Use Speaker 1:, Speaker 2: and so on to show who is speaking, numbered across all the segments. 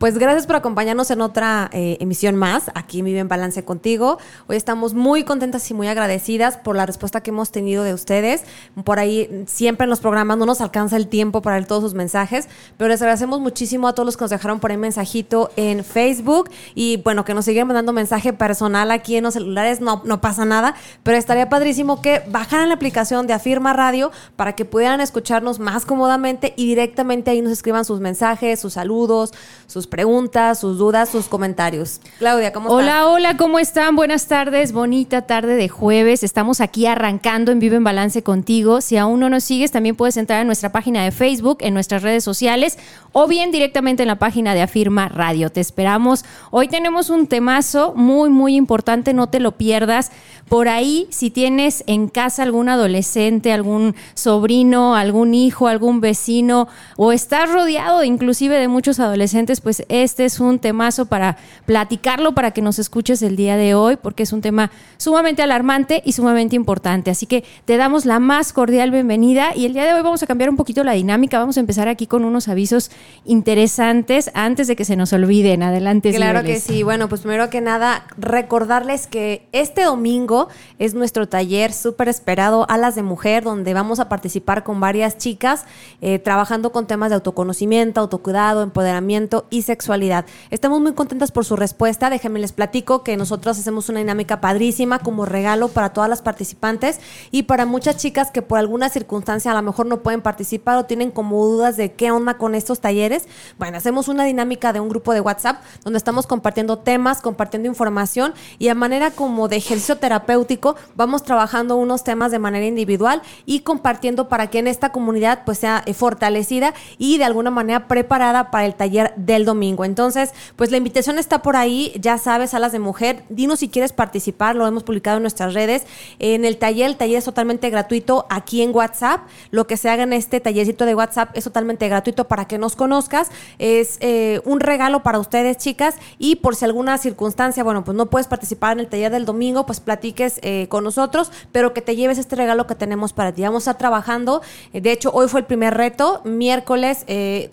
Speaker 1: Pues gracias por acompañarnos en otra eh, emisión más aquí en Vive en Balance contigo. Hoy estamos muy contentas y muy agradecidas por la respuesta que hemos tenido de ustedes. Por ahí siempre en los programas no nos alcanza el tiempo para leer todos sus mensajes, pero les agradecemos muchísimo a todos los que nos dejaron por ahí mensajito en Facebook y bueno, que nos siguen mandando mensaje personal aquí en los celulares, no, no pasa nada, pero estaría padrísimo que bajaran la aplicación de Afirma Radio para que pudieran escucharnos más cómodamente y directamente ahí nos escriban sus mensajes, sus saludos, sus preguntas, sus dudas, sus comentarios. Claudia, ¿cómo
Speaker 2: estás? Hola, hola, ¿cómo están? Buenas tardes, bonita tarde de jueves. Estamos aquí arrancando en Vivo en Balance contigo. Si aún no nos sigues, también puedes entrar en nuestra página de Facebook, en nuestras redes sociales o bien directamente en la página de Afirma Radio. Te esperamos. Hoy tenemos un temazo muy, muy importante, no te lo pierdas. Por ahí, si tienes en casa algún adolescente, algún sobrino, algún hijo, algún vecino o estás rodeado inclusive de muchos adolescentes, pues este es un temazo para platicarlo, para que nos escuches el día de hoy, porque es un tema sumamente alarmante y sumamente importante. Así que te damos la más cordial bienvenida y el día de hoy vamos a cambiar un poquito la dinámica. Vamos a empezar aquí con unos avisos interesantes antes de que se nos olviden. Adelante.
Speaker 1: Claro que sí. Bueno, pues primero que nada, recordarles que este domingo es nuestro taller súper esperado, Alas de Mujer, donde vamos a participar con varias chicas eh, trabajando con temas de autoconocimiento, autocuidado, empoderamiento y sexualidad. Estamos muy contentas por su respuesta. Déjenme les platico que nosotros hacemos una dinámica padrísima como regalo para todas las participantes y para muchas chicas que por alguna circunstancia a lo mejor no pueden participar o tienen como dudas de qué onda con estos talleres. Bueno, hacemos una dinámica de un grupo de WhatsApp donde estamos compartiendo temas, compartiendo información y a manera como de ejercicio terapéutico vamos trabajando unos temas de manera individual y compartiendo para que en esta comunidad pues sea eh, fortalecida y de alguna manera preparada para el taller del domingo. Entonces, pues la invitación está por ahí, ya sabes, salas de mujer, dinos si quieres participar, lo hemos publicado en nuestras redes. En el taller, el taller es totalmente gratuito aquí en WhatsApp. Lo que se haga en este tallercito de WhatsApp es totalmente gratuito para que nos conozcas. Es eh, un regalo para ustedes, chicas, y por si alguna circunstancia, bueno, pues no puedes participar en el taller del domingo, pues eh, con nosotros, pero que te lleves este regalo que tenemos para ti. Vamos a estar trabajando. de hecho, hoy fue el primer reto. Miércoles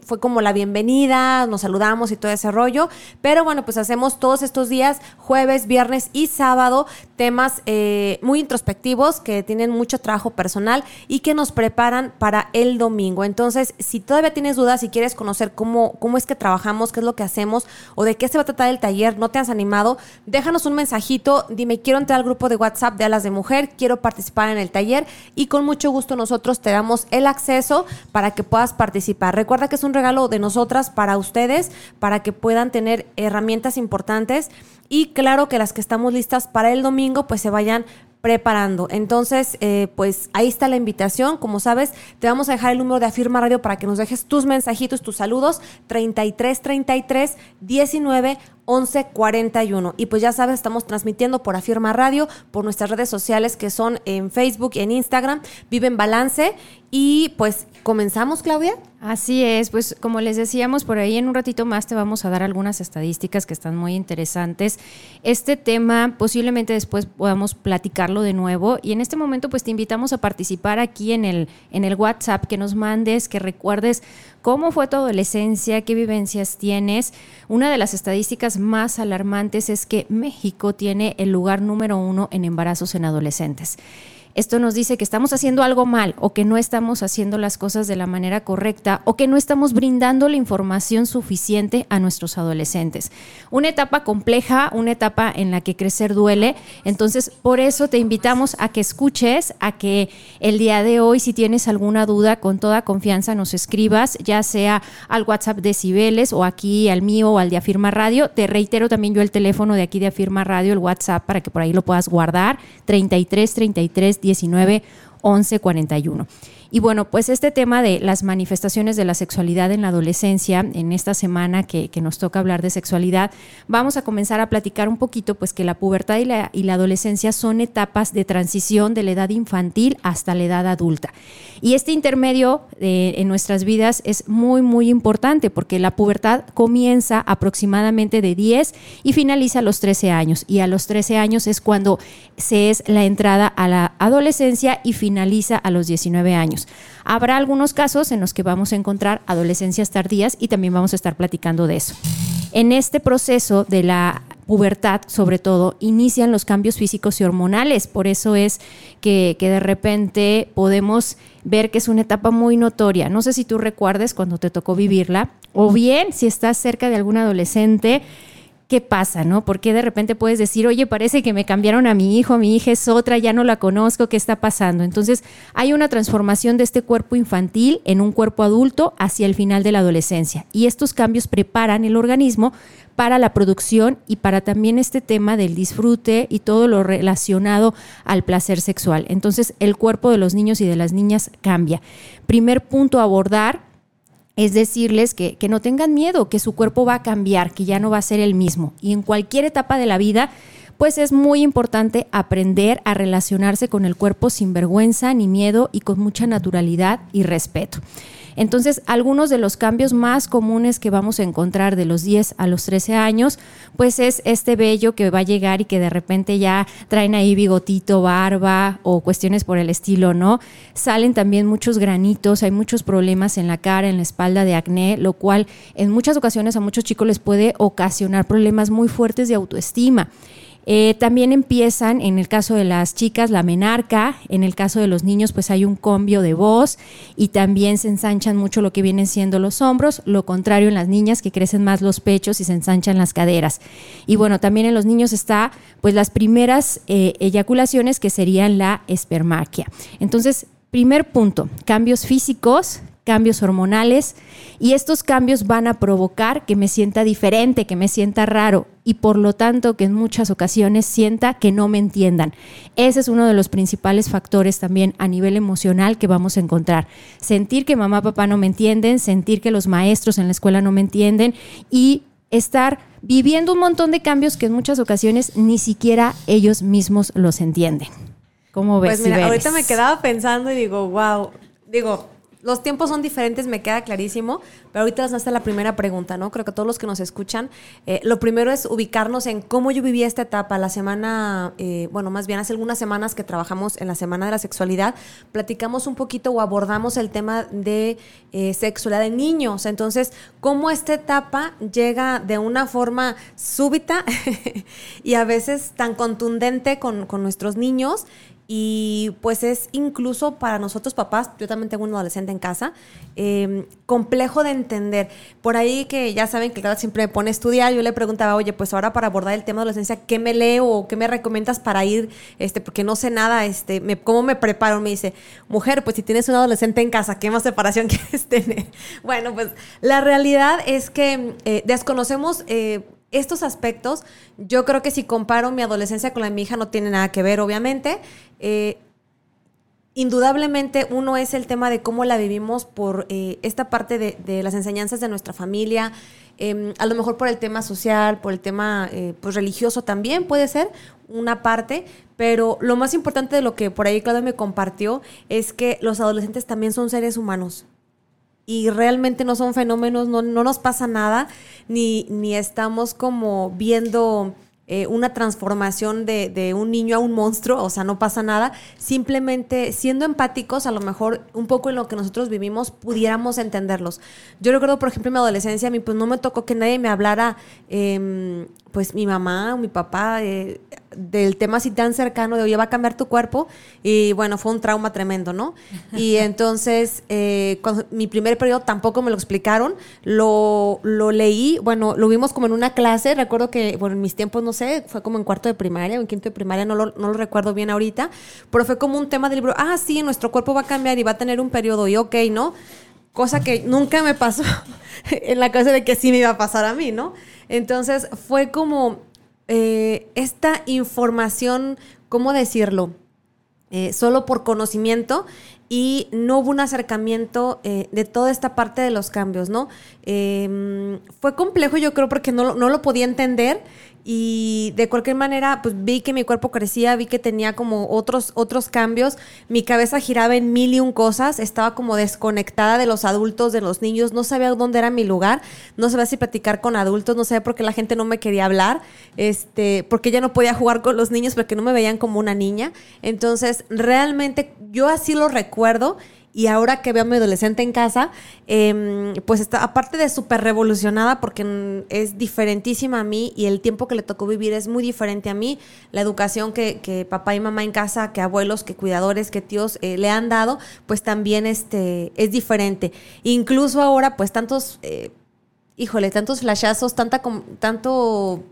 Speaker 1: fue como la bienvenida, nos saludamos y todo ese rollo. Pero bueno, pues hacemos todos estos días, jueves, viernes y sábado, temas eh, muy introspectivos que tienen mucho trabajo personal y que nos preparan para el domingo. Entonces, si todavía tienes dudas, si quieres conocer cómo, cómo es que trabajamos, qué es lo que hacemos o de qué se va a tratar el taller, no te has animado, déjanos un mensajito, dime, quiero entrar al grupo de WhatsApp de Alas de Mujer, quiero participar en el taller y con mucho gusto nosotros te damos el acceso para que puedas participar. Recuerda que es un regalo de nosotras para ustedes, para que puedan tener herramientas importantes y claro que las que estamos listas para el domingo pues se vayan preparando. Entonces, eh, pues ahí está la invitación. Como sabes, te vamos a dejar el número de Afirma Radio para que nos dejes tus mensajitos, tus saludos. 33 33 19 11 41. Y pues ya sabes, estamos transmitiendo por Afirma Radio, por nuestras redes sociales que son en Facebook y en Instagram. Vive en Balance. Y pues comenzamos, Claudia.
Speaker 2: Así es, pues como les decíamos, por ahí en un ratito más te vamos a dar algunas estadísticas que están muy interesantes. Este tema posiblemente después podamos platicarlo de nuevo y en este momento pues te invitamos a participar aquí en el, en el WhatsApp, que nos mandes, que recuerdes cómo fue tu adolescencia, qué vivencias tienes. Una de las estadísticas más alarmantes es que México tiene el lugar número uno en embarazos en adolescentes esto nos dice que estamos haciendo algo mal o que no estamos haciendo las cosas de la manera correcta o que no estamos brindando la información suficiente a nuestros adolescentes. Una etapa compleja, una etapa en la que crecer duele. Entonces, por eso te invitamos a que escuches, a que el día de hoy, si tienes alguna duda, con toda confianza nos escribas, ya sea al WhatsApp de Cibeles o aquí al mío o al de Afirma Radio. Te reitero también yo el teléfono de aquí de Afirma Radio, el WhatsApp, para que por ahí lo puedas guardar, 33 33 19 11 41. Y bueno, pues este tema de las manifestaciones de la sexualidad en la adolescencia, en esta semana que, nos toca hablar de sexualidad, vamos a comenzar a platicar un poquito, pues que la pubertad y la, adolescencia son etapas de transición de la edad infantil hasta la edad adulta. Y este intermedio eh, en nuestras vidas es muy, muy importante porque la pubertad comienza aproximadamente de 10 y finaliza a los 13 años. Y a los 13 años es cuando se es la entrada a la adolescencia y finaliza a los 19 años. Habrá algunos casos en los que vamos a encontrar adolescencias tardías y también vamos a estar platicando de eso. En este proceso de la pubertad, sobre todo, inician los cambios físicos y hormonales. Por eso es que, que, de repente podemos ver que es una etapa muy notoria. No sé si tú recuerdes cuando te tocó vivirla, o bien si estás cerca de algún adolescente qué pasa, ¿no? Porque de repente puedes decir, oye, parece que me cambiaron a mi hijo, mi hija es otra, ya no la conozco, ¿qué está pasando? Entonces, hay una transformación de este cuerpo infantil en un cuerpo adulto hacia el final de la adolescencia. Y estos cambios preparan el organismo para la producción y para también este tema del disfrute y todo lo relacionado al placer sexual. Entonces, el cuerpo de los niños y de las niñas cambia. Primer punto a abordar es decirles que, que, no tengan miedo, que su cuerpo va a cambiar, que ya no va a ser el mismo. Y en cualquier etapa de la vida, pues es muy importante aprender a relacionarse con el cuerpo sin vergüenza ni miedo y con mucha naturalidad y respeto. Entonces, algunos de los cambios más comunes que vamos a encontrar de los 10 a los 13 años, pues es este vello que va a llegar y que de repente ya traen ahí bigotito, barba o cuestiones por el estilo, ¿no? Salen también muchos granitos, hay muchos problemas en la cara, en la espalda de acné, lo cual en muchas ocasiones a muchos chicos les puede ocasionar problemas muy fuertes de autoestima. Eh, también empiezan, en el caso de las chicas, la menarca, en el caso de los niños, pues hay un cambio de voz y también se ensanchan mucho lo que vienen siendo los hombros, lo contrario en las niñas que crecen más los pechos y se ensanchan las caderas. Y bueno, también en los niños está pues las primeras eh, eyaculaciones que serían la espermaquia. Entonces, primer punto, cambios físicos, cambios hormonales y estos cambios van a provocar que me sienta diferente, que me sienta raro y por lo tanto que en muchas ocasiones sienta que no me entiendan. Ese es uno de los principales factores también a nivel emocional que vamos a encontrar. Sentir que mamá, papá no me entienden, sentir que los maestros en la escuela no me entienden y estar viviendo un montón de cambios que en muchas ocasiones ni siquiera ellos mismos los entienden. ¿Cómo ves?
Speaker 1: Pues mira, ahorita me quedaba pensando y digo, wow, digo, los tiempos son diferentes, me queda clarísimo, pero ahorita nos hace la primera pregunta, ¿no? Creo que todos los que nos escuchan, eh, lo primero es ubicarnos en cómo yo viví esta etapa. La semana, eh, bueno, más bien hace algunas semanas que trabajamos en la Semana de la Sexualidad, platicamos un poquito o abordamos el tema de eh, sexualidad de niños. Entonces, cómo esta etapa llega de una forma súbita y a veces tan contundente con, con nuestros niños y pues es incluso para nosotros papás, yo también tengo un adolescente en casa, em, complejo de entender. Por ahí que ya saben que cada siempre me pone a estudiar, yo le preguntaba, oye, pues ahora para abordar el tema de adolescencia, ¿qué me leo o qué me recomiendas para ir? Este, porque no sé nada, este, ¿cómo me preparo? Me dice, mujer, pues si tienes un adolescente en casa, ¿qué más separación quieres tener? Bueno, pues la realidad es que eh, desconocemos... Eh, estos aspectos, yo creo que si comparo mi adolescencia con la de mi hija no tiene nada que ver, obviamente. Eh, indudablemente uno es el tema de cómo la vivimos por eh, esta parte de, las enseñanzas de nuestra familia, em, a lo mejor por el tema social, por el tema eh, pues religioso también puede ser una parte, pero lo más importante de lo que por ahí Claudia me compartió es que los adolescentes también son seres humanos y realmente no son fenómenos, no, no nos pasa nada, ni, ni estamos como viendo eh, una transformación de, de, un niño a un monstruo, o sea, no pasa nada. Simplemente siendo empáticos, a lo mejor un poco en lo que nosotros vivimos, pudiéramos entenderlos. Yo recuerdo, por ejemplo, en mi adolescencia, a mí pues no me tocó que nadie me hablara, eh, pues mi mamá o mi papá, eh, del tema así tan cercano de, oye, va a cambiar tu cuerpo. Y bueno, fue un trauma tremendo, ¿no? Y entonces, eh, mi primer periodo tampoco me lo explicaron. Lo, lo leí, bueno, lo vimos como en una clase. Recuerdo que, bueno, en mis tiempos no sé, fue como en cuarto de primaria o en quinto de primaria, no lo, no lo recuerdo bien ahorita, pero fue como un tema del libro, ah, sí, nuestro cuerpo va a cambiar y va a tener un periodo, y ok, ¿no? Cosa que nunca me pasó en la cabeza de que sí me iba a pasar a mí, ¿no? Entonces fue como eh, esta información, ¿cómo decirlo? Eh, solo por conocimiento y no hubo un acercamiento eh, de toda esta parte de los cambios, ¿no? Em, fue complejo yo creo porque no, no lo podía entender y de cualquier manera pues vi que mi cuerpo crecía, vi que tenía como otros, otros cambios, mi cabeza giraba en mil y un cosas, estaba como desconectada de los adultos, de los niños, no sabía dónde era mi lugar, no sabía si platicar con adultos, no sabía por qué la gente no me quería hablar, este, porque ya no podía jugar con los niños porque no me veían como una niña, entonces realmente yo así lo recuerdo y ahora que veo a mi adolescente en casa, em, pues está, aparte de súper revolucionada, porque es diferentísima a mí y el tiempo que le tocó vivir es muy diferente a mí, la educación que, papá y mamá en casa, que abuelos, que cuidadores, que tíos eh, le han dado, pues también este, es diferente. Incluso ahora, pues tantos, eh, híjole, tantos flashazos, tanta, tanto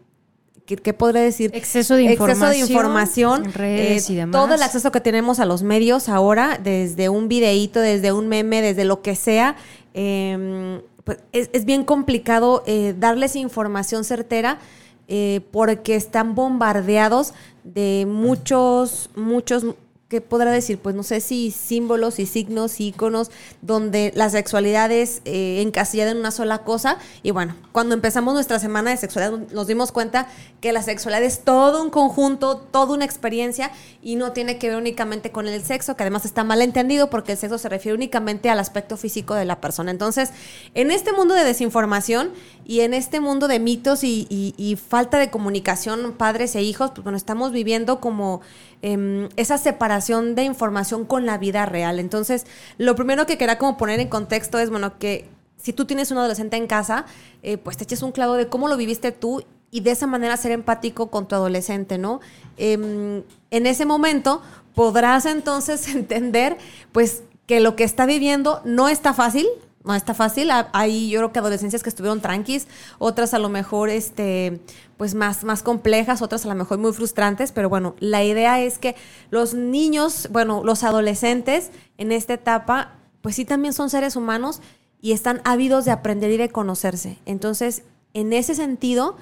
Speaker 1: ¿qué, podría decir?
Speaker 2: Exceso de información.
Speaker 1: Exceso de información.
Speaker 2: redes y eh, demás.
Speaker 1: Todo el acceso que tenemos a los medios ahora, desde un videíto, desde un meme, desde lo que sea, em, pues es, bien complicado eh, darles información certera. Eh, porque están bombardeados de muchos, muchos, ¿qué podrá decir? Pues no sé si símbolos y signos, iconos, donde la sexualidad es eh, encasillada en una sola cosa. Y bueno, cuando empezamos nuestra semana de sexualidad nos dimos cuenta que la sexualidad es todo un conjunto, toda una experiencia y no tiene que ver únicamente con el sexo, que además está mal entendido porque el sexo se refiere únicamente al aspecto físico de la persona. Entonces, en este mundo de desinformación y en este mundo de mitos y, y falta de comunicación padres e hijos, pues bueno, estamos viviendo como Em, esa separación de información con la vida real. Entonces, lo primero que quería como poner en contexto es, bueno, que si tú tienes un adolescente en casa, eh, pues te eches un clavo de cómo lo viviste tú y de esa manera ser empático con tu adolescente, ¿no? Em, en ese momento podrás entonces entender, pues, que lo que está viviendo no está fácil, no está fácil. Hay yo creo que adolescencias que estuvieron tranquis, otras a lo mejor este pues más, más complejas, otras a lo mejor muy frustrantes, pero bueno, la idea es que los niños, bueno, los adolescentes en esta etapa, pues sí también son seres humanos y están ávidos de aprender y de conocerse. Entonces, en ese sentido,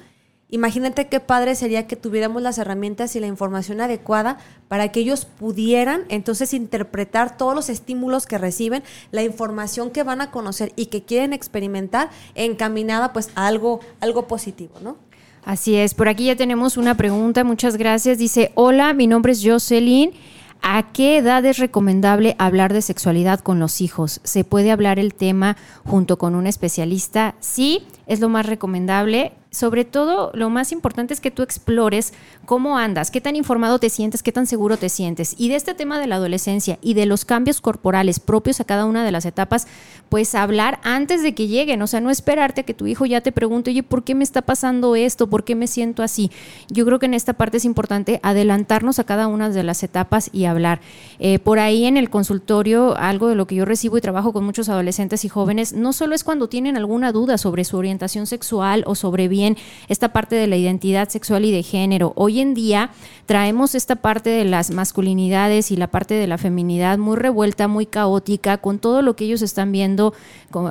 Speaker 1: Imagínate qué padre sería que tuviéramos las herramientas y la información adecuada para que ellos pudieran entonces interpretar todos los estímulos que reciben, la información que van a conocer y que quieren experimentar encaminada pues a algo, algo positivo, ¿no?
Speaker 2: Así es, por aquí ya tenemos una pregunta, muchas gracias. Dice, hola, mi nombre es Jocelyn. ¿A qué edad es recomendable hablar de sexualidad con los hijos? ¿Se puede hablar el tema junto con un especialista? Sí, es lo más recomendable sobre todo lo más importante es que tú explores cómo andas, qué tan informado te sientes, qué tan seguro te sientes. Y de este tema de la adolescencia y de los cambios corporales propios a cada una de las etapas, pues hablar antes de que lleguen, o sea, no esperarte a que tu hijo ya te pregunte, oye, ¿por qué me está pasando esto? ¿Por qué me siento así? Yo creo que en esta parte es importante adelantarnos a cada una de las etapas y hablar. Eh, por ahí en el consultorio, algo de lo que yo recibo y trabajo con muchos adolescentes y jóvenes, no solo es cuando tienen alguna duda sobre su orientación sexual o sobre bien esta parte de la identidad sexual y de género. Hoy en día traemos esta parte de las masculinidades y la parte de la feminidad muy revuelta, muy caótica, con todo lo que ellos están viendo,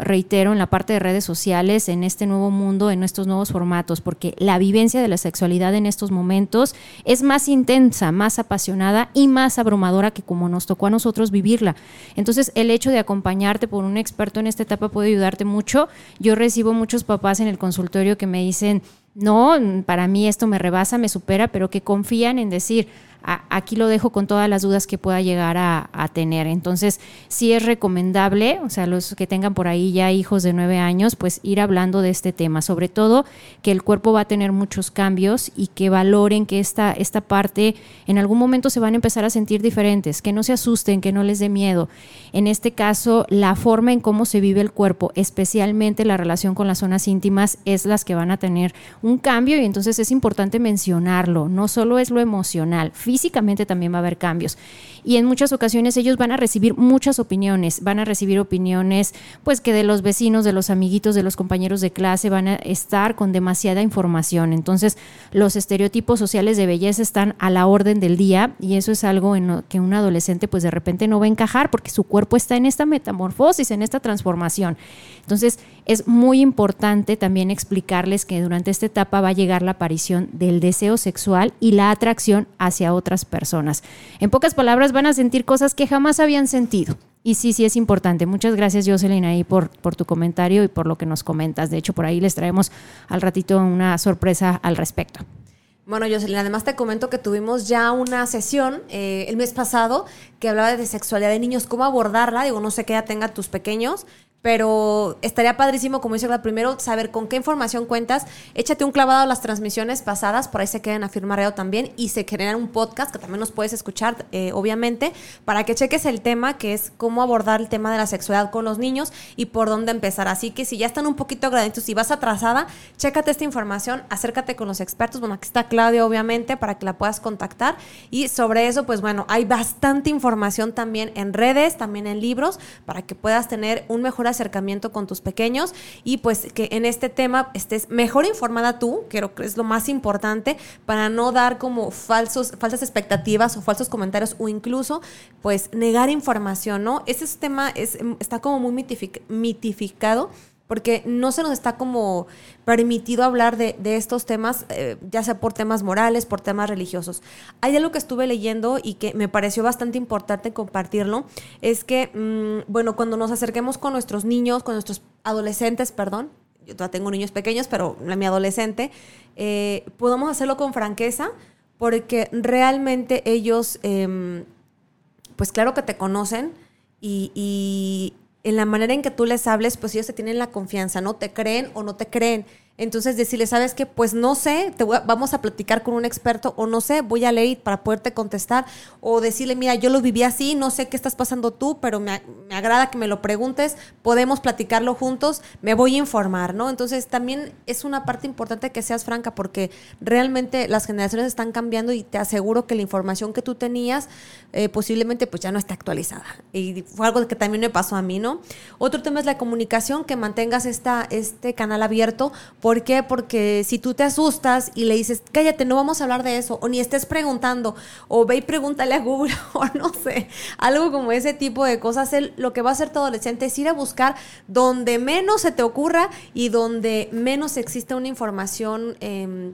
Speaker 2: reitero, en la parte de redes sociales, en este nuevo mundo, en estos nuevos formatos, porque la vivencia de la sexualidad en estos momentos es más intensa, más apasionada y más abrumadora que como nos tocó a nosotros vivirla. Entonces, el hecho de acompañarte por un experto en esta etapa puede ayudarte mucho. Yo recibo muchos papás en el consultorio que me dicen, no, para mí esto me rebasa, me supera, pero que confían en decir, aquí lo dejo con todas las dudas que pueda llegar a, tener. Entonces, sí es recomendable, o sea, los que tengan por ahí ya hijos de nueve años, pues ir hablando de este tema, sobre todo que el cuerpo va a tener muchos cambios y que valoren que esta, esta parte en algún momento se van a empezar a sentir diferentes, que no se asusten, que no les dé miedo. En este caso, la forma en cómo se vive el cuerpo, especialmente la relación con las zonas íntimas, es las que van a tener un cambio y entonces es importante mencionarlo, no solo es lo emocional, físicamente también va a haber cambios. Y en muchas ocasiones ellos van a recibir muchas opiniones, van a recibir opiniones pues que de los vecinos, de los amiguitos, de los compañeros de clase van a estar con demasiada información. Entonces los estereotipos sociales de belleza están a la orden del día y eso es algo en lo que un adolescente pues de repente no va a encajar porque su cuerpo está en esta metamorfosis, en esta transformación. Entonces es muy importante también explicarles que durante esta etapa va a llegar la aparición del deseo sexual y la atracción hacia otras personas. En pocas palabras, van a sentir cosas que jamás habían sentido. Y sí, sí es importante. Muchas gracias, Jocelyn, ahí por, por tu comentario y por lo que nos comentas. De hecho, por ahí les traemos al ratito una sorpresa al respecto.
Speaker 1: Bueno, Jocelyn, además te comento que tuvimos ya una sesión eh, el mes pasado que hablaba de sexualidad de niños, cómo abordarla. Digo, no sé qué ya tenga tus pequeños, pero estaría padrísimo, como dice la primero, saber con qué información cuentas. Échate un clavado a las transmisiones pasadas, por ahí se queden a firmar también, y se crean un podcast que también nos puedes escuchar, eh, obviamente, para que cheques el tema, que es cómo abordar el tema de la sexualidad con los niños y por dónde empezar. Así que si ya están un poquito agraditos, si vas atrasada, chécate esta información, acércate con los expertos. Bueno, aquí está Claudia, obviamente, para que la puedas contactar. Y sobre eso, pues bueno, hay bastante información también en redes, también en libros, para que puedas tener un mejor acercamiento con tus pequeños y pues que en este tema estés mejor informada tú, creo que es lo más importante, para no dar como falsos, falsas expectativas o falsos comentarios o incluso pues negar información, ¿no? Ese tema es, está como muy mitificado porque no se nos está como permitido hablar de, estos temas, eh, ya sea por temas morales, por temas religiosos. Hay algo que estuve leyendo y que me pareció bastante importante compartirlo, es que, mm, bueno, cuando nos acerquemos con nuestros niños, con nuestros adolescentes, perdón, yo todavía tengo niños pequeños, pero mi adolescente, eh, podamos hacerlo con franqueza, porque realmente ellos, em, pues claro que te conocen y, en la manera en que tú les hables, pues ellos te tienen la confianza, ¿no? Te creen o no te creen. Entonces decirle, ¿sabes qué? Pues no sé, te vamos a platicar con un experto o no sé, voy a leer para poderte contestar o decirle, mira, yo lo viví así, no sé qué estás pasando tú, pero me, me, agrada que me lo preguntes, podemos platicarlo juntos, me voy a informar, ¿no? Entonces también es una parte importante que seas franca porque realmente las generaciones están cambiando y te aseguro que la información que tú tenías eh, posiblemente pues ya no está actualizada. Y fue algo que también me pasó a mí, ¿no? Otro tema es la comunicación, que mantengas esta, este canal abierto ¿Por qué? Porque si tú te asustas y le dices, cállate, no vamos a hablar de eso, o ni estés preguntando, o ve y pregúntale a Google, o no sé, algo como ese tipo de cosas, lo que va a hacer tu adolescente es ir a buscar donde menos se te ocurra y donde menos existe una información. Eh,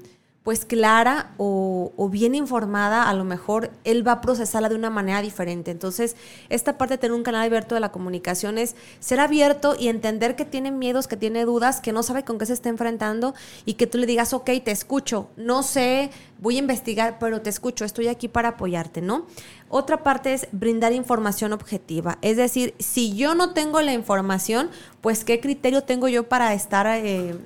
Speaker 1: pues clara o, bien informada, a lo mejor él va a procesarla de una manera diferente. Entonces, esta parte de tener un canal abierto de la comunicación es ser abierto y entender que tiene miedos, que tiene dudas, que no sabe con qué se está enfrentando y que tú le digas, ok, te escucho, no sé, voy a investigar, pero te escucho, estoy aquí para apoyarte, ¿no? Otra parte es brindar información objetiva. Es decir, si yo no tengo la información, pues qué criterio tengo yo para estar... Eh,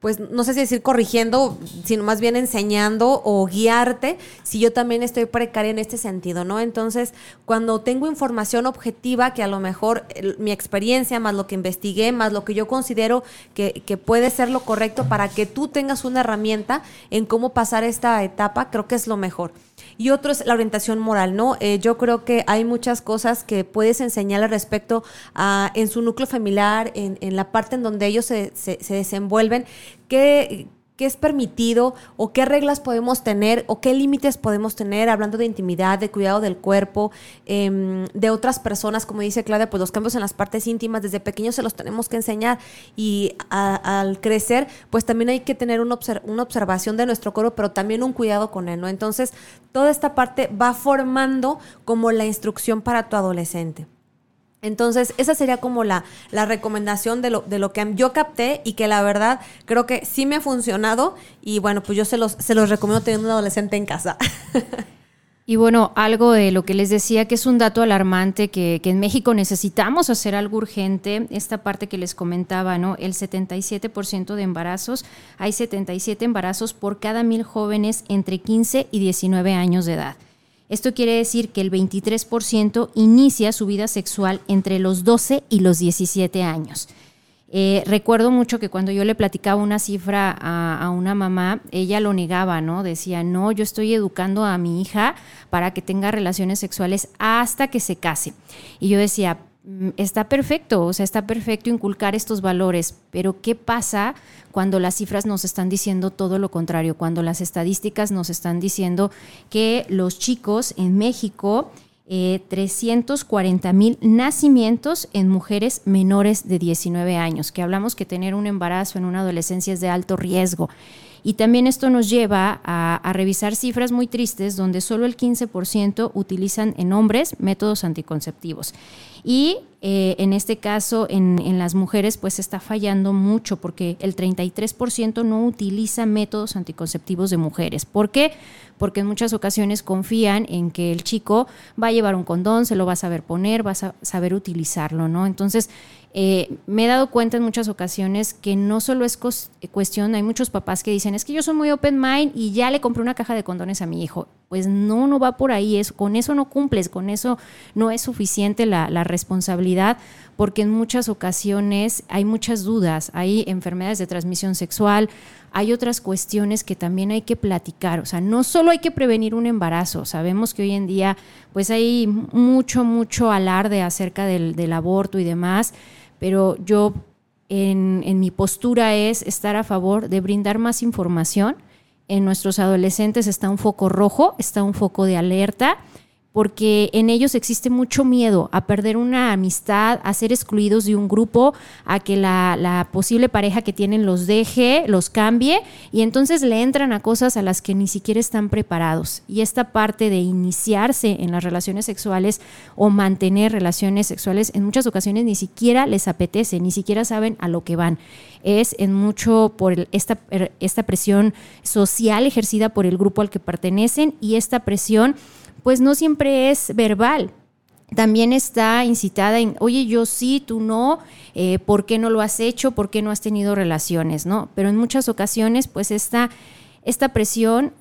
Speaker 1: pues no sé si decir corrigiendo, sino más bien enseñando o guiarte, si yo también estoy precaria en este sentido, ¿no? Entonces, cuando tengo información objetiva, que a lo mejor mi experiencia, más lo que investigué, más lo que yo considero que, que puede ser lo correcto para que tú tengas una herramienta en cómo pasar esta etapa, creo que es lo mejor y otro es la orientación moral, ¿no? Eh, yo creo que hay muchas cosas que puedes enseñarle respecto a en su núcleo familiar, en, en la parte en donde ellos se, se, se desenvuelven, que qué es permitido o qué reglas podemos tener o qué límites podemos tener hablando de intimidad, de cuidado del cuerpo, em, de otras personas, como dice Claudia, pues los cambios en las partes íntimas desde pequeños se los tenemos que enseñar y al crecer, pues también hay que tener una, una observación de nuestro cuerpo, pero también un cuidado con él, ¿no? Entonces, toda esta parte va formando como la instrucción para tu adolescente. Entonces, esa sería como la, la recomendación de lo, de lo, que yo capté y que la verdad creo que sí me ha funcionado y bueno, pues yo se los, se los recomiendo teniendo un adolescente en casa.
Speaker 2: Y bueno, algo de lo que les decía, que es un dato alarmante, que, que, en México necesitamos hacer algo urgente, esta parte que les comentaba, ¿no? El 77% de embarazos, hay 77 embarazos por cada mil jóvenes entre 15 y 19 años de edad. Esto quiere decir que el 23% inicia su vida sexual entre los 12 y los 17 años. Eh, recuerdo mucho que cuando yo le platicaba una cifra a, una mamá, ella lo negaba, ¿no? Decía, no, yo estoy educando a mi hija para que tenga relaciones sexuales hasta que se case. Y yo decía, está perfecto, o sea, está perfecto inculcar estos valores, pero ¿qué pasa cuando las cifras nos están diciendo todo lo contrario, cuando las estadísticas nos están diciendo que los chicos en México, 340 eh, mil nacimientos en mujeres menores de 19 años, que hablamos que tener un embarazo en una adolescencia es de alto riesgo. Y también esto nos lleva a, revisar cifras muy tristes donde solo el 15% utilizan en hombres métodos anticonceptivos. Y eh, en este caso, en, en, las mujeres, pues está fallando mucho porque el 33% no utiliza métodos anticonceptivos de mujeres. ¿Por qué? Porque en muchas ocasiones confían en que el chico va a llevar un condón, se lo va a saber poner, va a saber utilizarlo, ¿no? Entonces, eh, me he dado cuenta en muchas ocasiones que no solo es cuestión, hay muchos papás que dicen, es que yo soy muy open mind y ya le compré una caja de condones a mi hijo. Pues no, no va por ahí, es, con eso no cumples, con eso no es suficiente la, responsabilidad, porque en muchas ocasiones hay muchas dudas, hay enfermedades de transmisión sexual, hay otras cuestiones que también hay que platicar. O sea, no solo hay que prevenir un embarazo, sabemos que hoy en día pues hay mucho, mucho alarde acerca del aborto y demás pero yo en, mi postura es estar a favor de brindar más información. En nuestros adolescentes está un foco rojo, está un foco de alerta porque en ellos existe mucho miedo a perder una amistad, a ser excluidos de un grupo, a que la, posible pareja que tienen los deje, los cambie, y entonces le entran a cosas a las que ni siquiera están preparados. Y esta parte de iniciarse en las relaciones sexuales o mantener relaciones sexuales en muchas ocasiones ni siquiera les apetece, ni siquiera saben a lo que van. Es en mucho por esta, esta presión social ejercida por el grupo al que pertenecen y esta presión pues no siempre es verbal. También está incitada en, oye, yo sí, tú no, eh, ¿por qué no lo has hecho? ¿Por qué no has tenido relaciones? ¿no? Pero en muchas ocasiones, pues esta, esta presión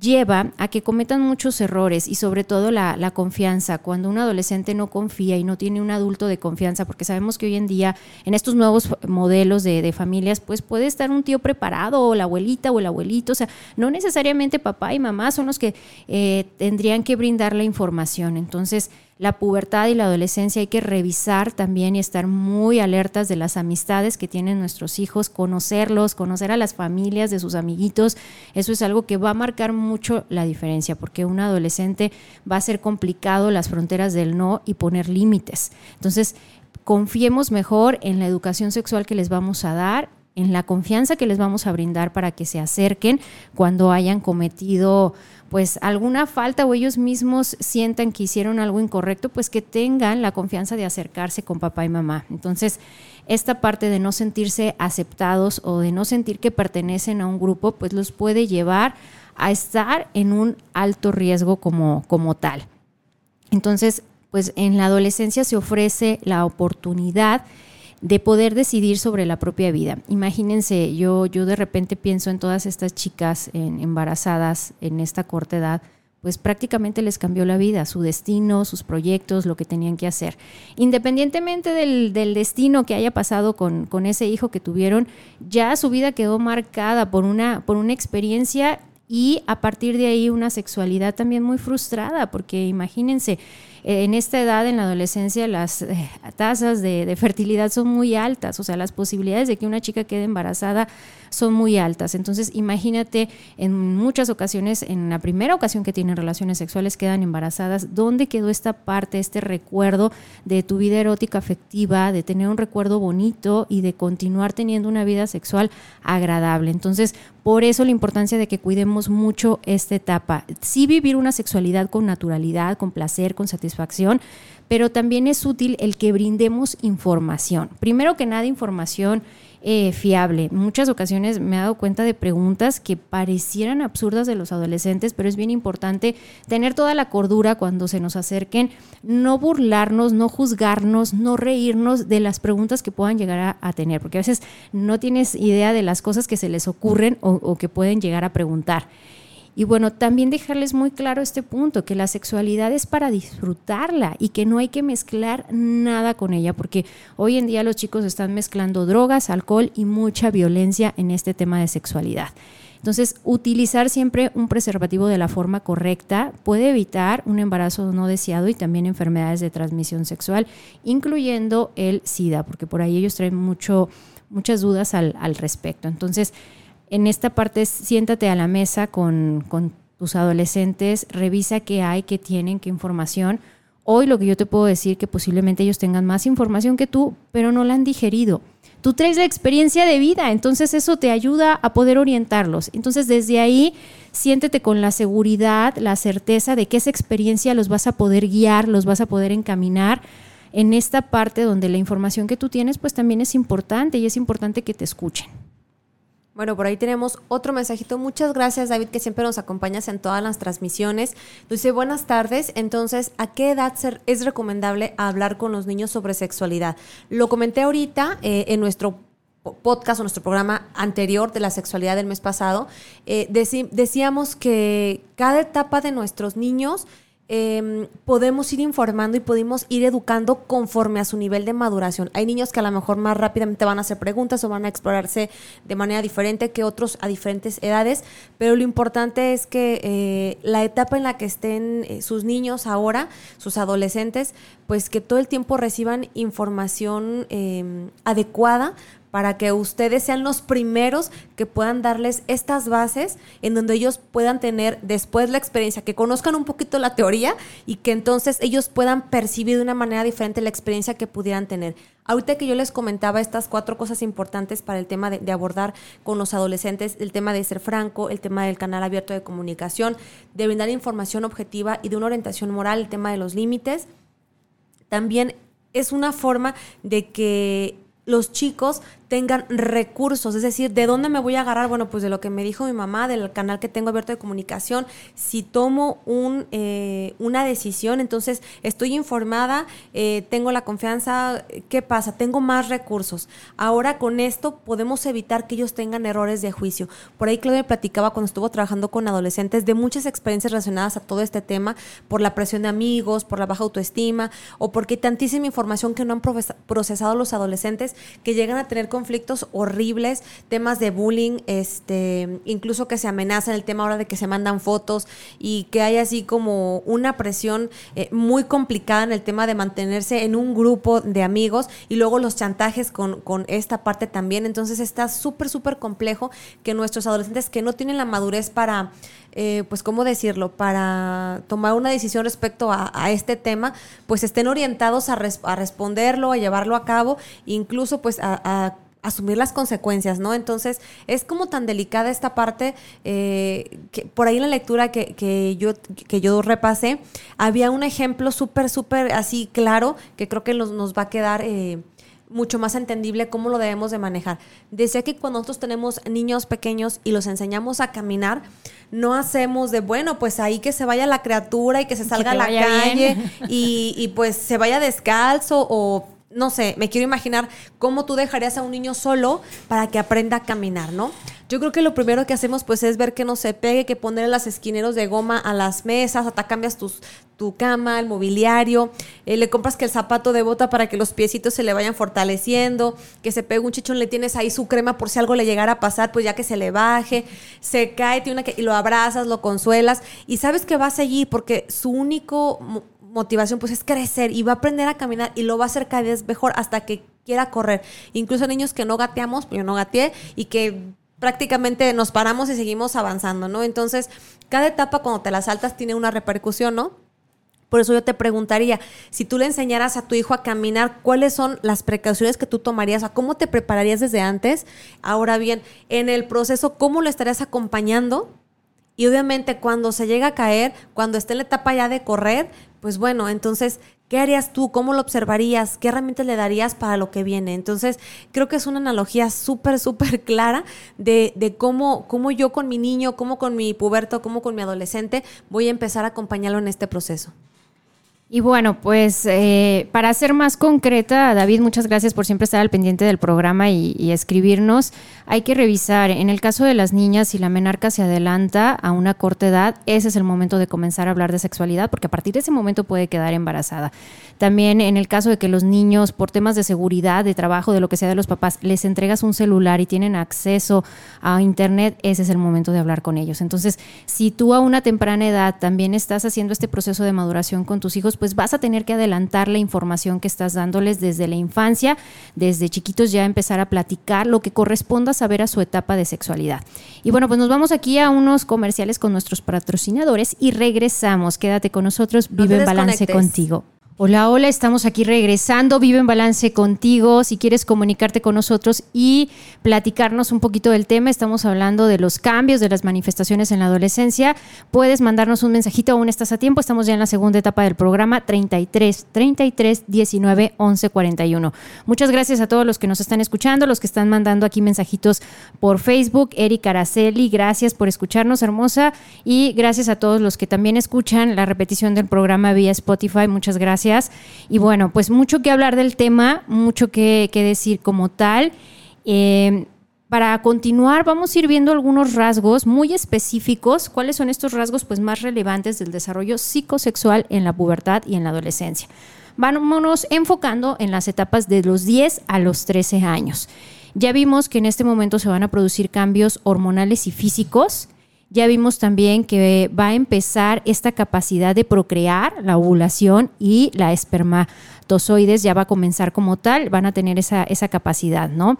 Speaker 2: lleva a que cometan muchos errores y sobre todo la, confianza. Cuando un adolescente no confía y no tiene un adulto de confianza, porque sabemos que hoy en día en estos nuevos modelos de, familias, pues puede estar un tío preparado o la abuelita o el abuelito, o sea, no necesariamente papá y mamá son los que eh, tendrían que brindar la información. Entonces, la pubertad y la adolescencia hay que revisar también y estar muy alertas de las amistades que tienen nuestros hijos, conocerlos, conocer a las familias de sus amiguitos. Eso es algo que va a marcar mucho la diferencia, porque un adolescente va a ser complicado las fronteras del no y poner límites. Entonces, confiemos mejor en la educación sexual que les vamos a dar en la confianza que les vamos a brindar para que se acerquen cuando hayan cometido pues alguna falta o ellos mismos sientan que hicieron algo incorrecto, pues que tengan la confianza de acercarse con papá y mamá. Entonces, esta parte de no sentirse aceptados o de no sentir que pertenecen a un grupo, pues los puede llevar a estar en un alto riesgo como, como tal. Entonces, pues en la adolescencia se ofrece la oportunidad de poder decidir sobre la propia vida. Imagínense, yo, yo de repente pienso en todas estas chicas embarazadas en esta corta edad, pues prácticamente les cambió la vida, su destino, sus proyectos, lo que tenían que hacer. Independientemente del, destino que haya pasado con, con, ese hijo que tuvieron, ya su vida quedó marcada por una, por una experiencia y a partir de ahí una sexualidad también muy frustrada, porque imagínense, en esta edad, en la adolescencia, las eh, tasas de, fertilidad son muy altas, o sea, las posibilidades de que una chica quede embarazada son muy altas. Entonces, imagínate, en muchas ocasiones, en la primera ocasión que tienen relaciones sexuales, quedan embarazadas. ¿Dónde quedó esta parte, este recuerdo de tu vida erótica afectiva, de tener un recuerdo bonito y de continuar teniendo una vida sexual agradable? Entonces, por eso la importancia de que cuidemos mucho esta etapa. Sí vivir una sexualidad con naturalidad, con placer, con satisfacción satisfacción, pero también es útil el que brindemos información. Primero que nada, información eh, fiable. En muchas ocasiones me he dado cuenta de preguntas que parecieran absurdas de los adolescentes, pero es bien importante tener toda la cordura cuando se nos acerquen, no burlarnos, no juzgarnos, no reírnos de las preguntas que puedan llegar a, tener, porque a veces no tienes idea de las cosas que se les ocurren o que pueden llegar a preguntar. Y bueno, también dejarles muy claro este punto, que la sexualidad es para disfrutarla y que no hay que mezclar nada con ella, porque hoy en día los chicos están mezclando drogas, alcohol y mucha violencia en este tema de sexualidad. Entonces, utilizar siempre un preservativo de la forma correcta puede evitar un embarazo no deseado y también enfermedades de transmisión sexual, incluyendo el SIDA, porque por ahí ellos traen mucho, muchas dudas al, al respecto. Entonces, en esta parte siéntate a la mesa con, tus adolescentes, revisa qué hay, qué tienen, qué información. Hoy lo que yo te puedo decir que posiblemente ellos tengan más información que tú, pero no la han digerido. tú traes la experiencia de vida, entonces eso te ayuda a poder orientarlos. Entonces desde ahí siéntete con la seguridad, la certeza de que esa experiencia los vas a poder guiar, los vas a poder encaminar en esta parte donde la información que tú tienes pues también es importante y es importante que te escuchen.
Speaker 1: Bueno, por ahí tenemos otro mensajito. Muchas gracias, David, que siempre nos acompañas en todas las transmisiones. Dice, buenas tardes. Entonces, ¿a qué edad es recomendable hablar con los niños sobre sexualidad? Lo comenté ahorita eh, en nuestro podcast o nuestro programa anterior de la sexualidad del mes pasado. Eh, decíamos que cada etapa de nuestros niños Em, podemos ir informando y podemos ir educando conforme a su nivel de maduración. Hay niños que a lo mejor más rápidamente van a hacer preguntas o van a explorarse de manera diferente que otros a diferentes edades, pero lo importante es que eh, la etapa en la que estén eh, sus niños ahora, sus adolescentes, pues que todo el tiempo reciban información em, adecuada para que ustedes sean los primeros que puedan darles estas bases en donde ellos puedan tener después la experiencia, que conozcan un poquito la teoría y que entonces ellos puedan percibir de una manera diferente la experiencia que pudieran tener. Ahorita que yo les comentaba estas cuatro cosas importantes para el tema de, abordar con los adolescentes, el tema de ser franco, el tema del canal abierto de comunicación, de brindar información objetiva y de una orientación moral, el tema de los límites, también es una forma de que los chicos tengan recursos, es decir, ¿de dónde me voy a agarrar? Bueno, pues de lo que me dijo mi mamá, del canal que tengo abierto de comunicación, si tomo un, eh, una decisión, entonces estoy informada, eh, tengo la confianza, ¿qué pasa? Tengo más recursos. Ahora con esto podemos evitar que ellos tengan errores de juicio. Por ahí Claudia platicaba cuando estuvo trabajando con adolescentes de muchas experiencias relacionadas a todo este tema, por la presión de amigos, por la baja autoestima, o porque tantísima información que no han procesado los adolescentes que llegan a tener conflictos horribles, temas de bullying, este, incluso que se amenazan el tema ahora de que se mandan fotos y que hay así como una presión eh, muy complicada en el tema de mantenerse en un grupo de amigos y luego los chantajes con, con esta parte también. Entonces está súper, súper complejo que nuestros adolescentes que no tienen la madurez para eh, pues, ¿cómo decirlo?, para tomar una decisión respecto a, este tema, pues estén orientados a, a, responderlo, a llevarlo a cabo, incluso pues a, asumir las consecuencias, ¿no? Entonces, es como tan delicada esta parte, eh, que por ahí en la lectura que, que, yo, que yo repasé, había un ejemplo súper, súper así claro, que creo que nos, nos va a quedar... Eh, mucho más entendible cómo lo debemos de manejar. Decía que cuando nosotros tenemos niños pequeños y los enseñamos a caminar, no hacemos de, bueno, pues ahí que se vaya la criatura y que se salga a la calle y, y pues se vaya descalzo o no sé, me quiero imaginar cómo tú dejarías a un niño solo para que aprenda a caminar, ¿no? Yo creo que lo primero que hacemos pues es ver que no se pegue, que poner las esquineros de goma a las mesas, hasta cambias tu cama, el mobiliario, eh, le compras que el zapato de bota para que los piecitos se le vayan fortaleciendo, que se pegue un chichón, le tienes ahí su crema por si algo le llegara a pasar, pues ya que se le baje, se cae, tiene una que, y lo abrazas, lo consuelas y sabes que va a seguir porque su único motivación pues es crecer y va a aprender a caminar y lo va a hacer cada vez mejor hasta que quiera correr. Incluso niños que no gateamos, pues yo no gateé y que prácticamente nos paramos y seguimos avanzando, ¿no? Entonces, cada etapa cuando te la saltas tiene una repercusión, ¿no? Por eso yo te preguntaría, si tú le enseñaras a tu hijo a caminar, ¿cuáles son las precauciones que tú tomarías? ¿A cómo te prepararías desde antes? Ahora bien, en el proceso, ¿cómo lo estarías acompañando? Y obviamente cuando se llega a caer, cuando esté en la etapa ya de correr, pues bueno, entonces, ¿qué harías tú? ¿Cómo lo observarías? ¿Qué herramientas le darías para lo que viene? Entonces, creo que es una analogía súper, súper clara de, de cómo, cómo yo con mi niño, cómo con mi puberto, cómo con mi adolescente voy a empezar a acompañarlo en este proceso.
Speaker 2: Y bueno, pues eh, para ser más concreta, David, muchas gracias por siempre estar al pendiente del programa y, escribirnos. Hay que revisar, en el caso de las niñas, si la menarca se adelanta a una corta edad, ese es el momento de comenzar a hablar de sexualidad, porque a partir de ese momento puede quedar embarazada. También en el caso de que los niños, por temas de seguridad, de trabajo, de lo que sea de los papás, les entregas un celular y tienen acceso a Internet, ese es el momento de hablar con ellos. Entonces, si tú a una temprana edad también estás haciendo este proceso de maduración con tus hijos, pues vas a tener que adelantar la información que estás dándoles desde la infancia, desde chiquitos ya empezar a platicar lo que corresponda saber a su etapa de sexualidad. Y bueno, pues nos vamos aquí a unos comerciales con nuestros patrocinadores y regresamos. Quédate con nosotros, vive en balance contigo. Hola, hola, estamos aquí regresando. Vive en balance contigo. Si quieres comunicarte con nosotros y platicarnos un poquito del tema, estamos hablando de los cambios, de las manifestaciones en la adolescencia. Puedes mandarnos un mensajito, aún estás a tiempo. Estamos ya en la segunda etapa del programa 33 33 19 11 41. Muchas gracias a todos los que nos están escuchando, los que están mandando aquí mensajitos por Facebook. Eric Araceli, gracias por escucharnos, hermosa. Y gracias a todos los que también escuchan la repetición del programa vía Spotify. Muchas gracias y bueno, pues mucho que hablar del tema, mucho que, decir como tal. Eh, para continuar, vamos a ir viendo algunos rasgos muy específicos. ¿Cuáles son estos rasgos pues, más relevantes del desarrollo psicosexual en la pubertad y en la adolescencia? Vámonos enfocando en las etapas de los 10 a los 13 años. Ya vimos que en este momento se van a producir cambios hormonales y físicos ya vimos también que va a empezar esta capacidad de procrear, la ovulación y la espermatozoides ya va a comenzar como tal, van a tener esa, esa capacidad, ¿no?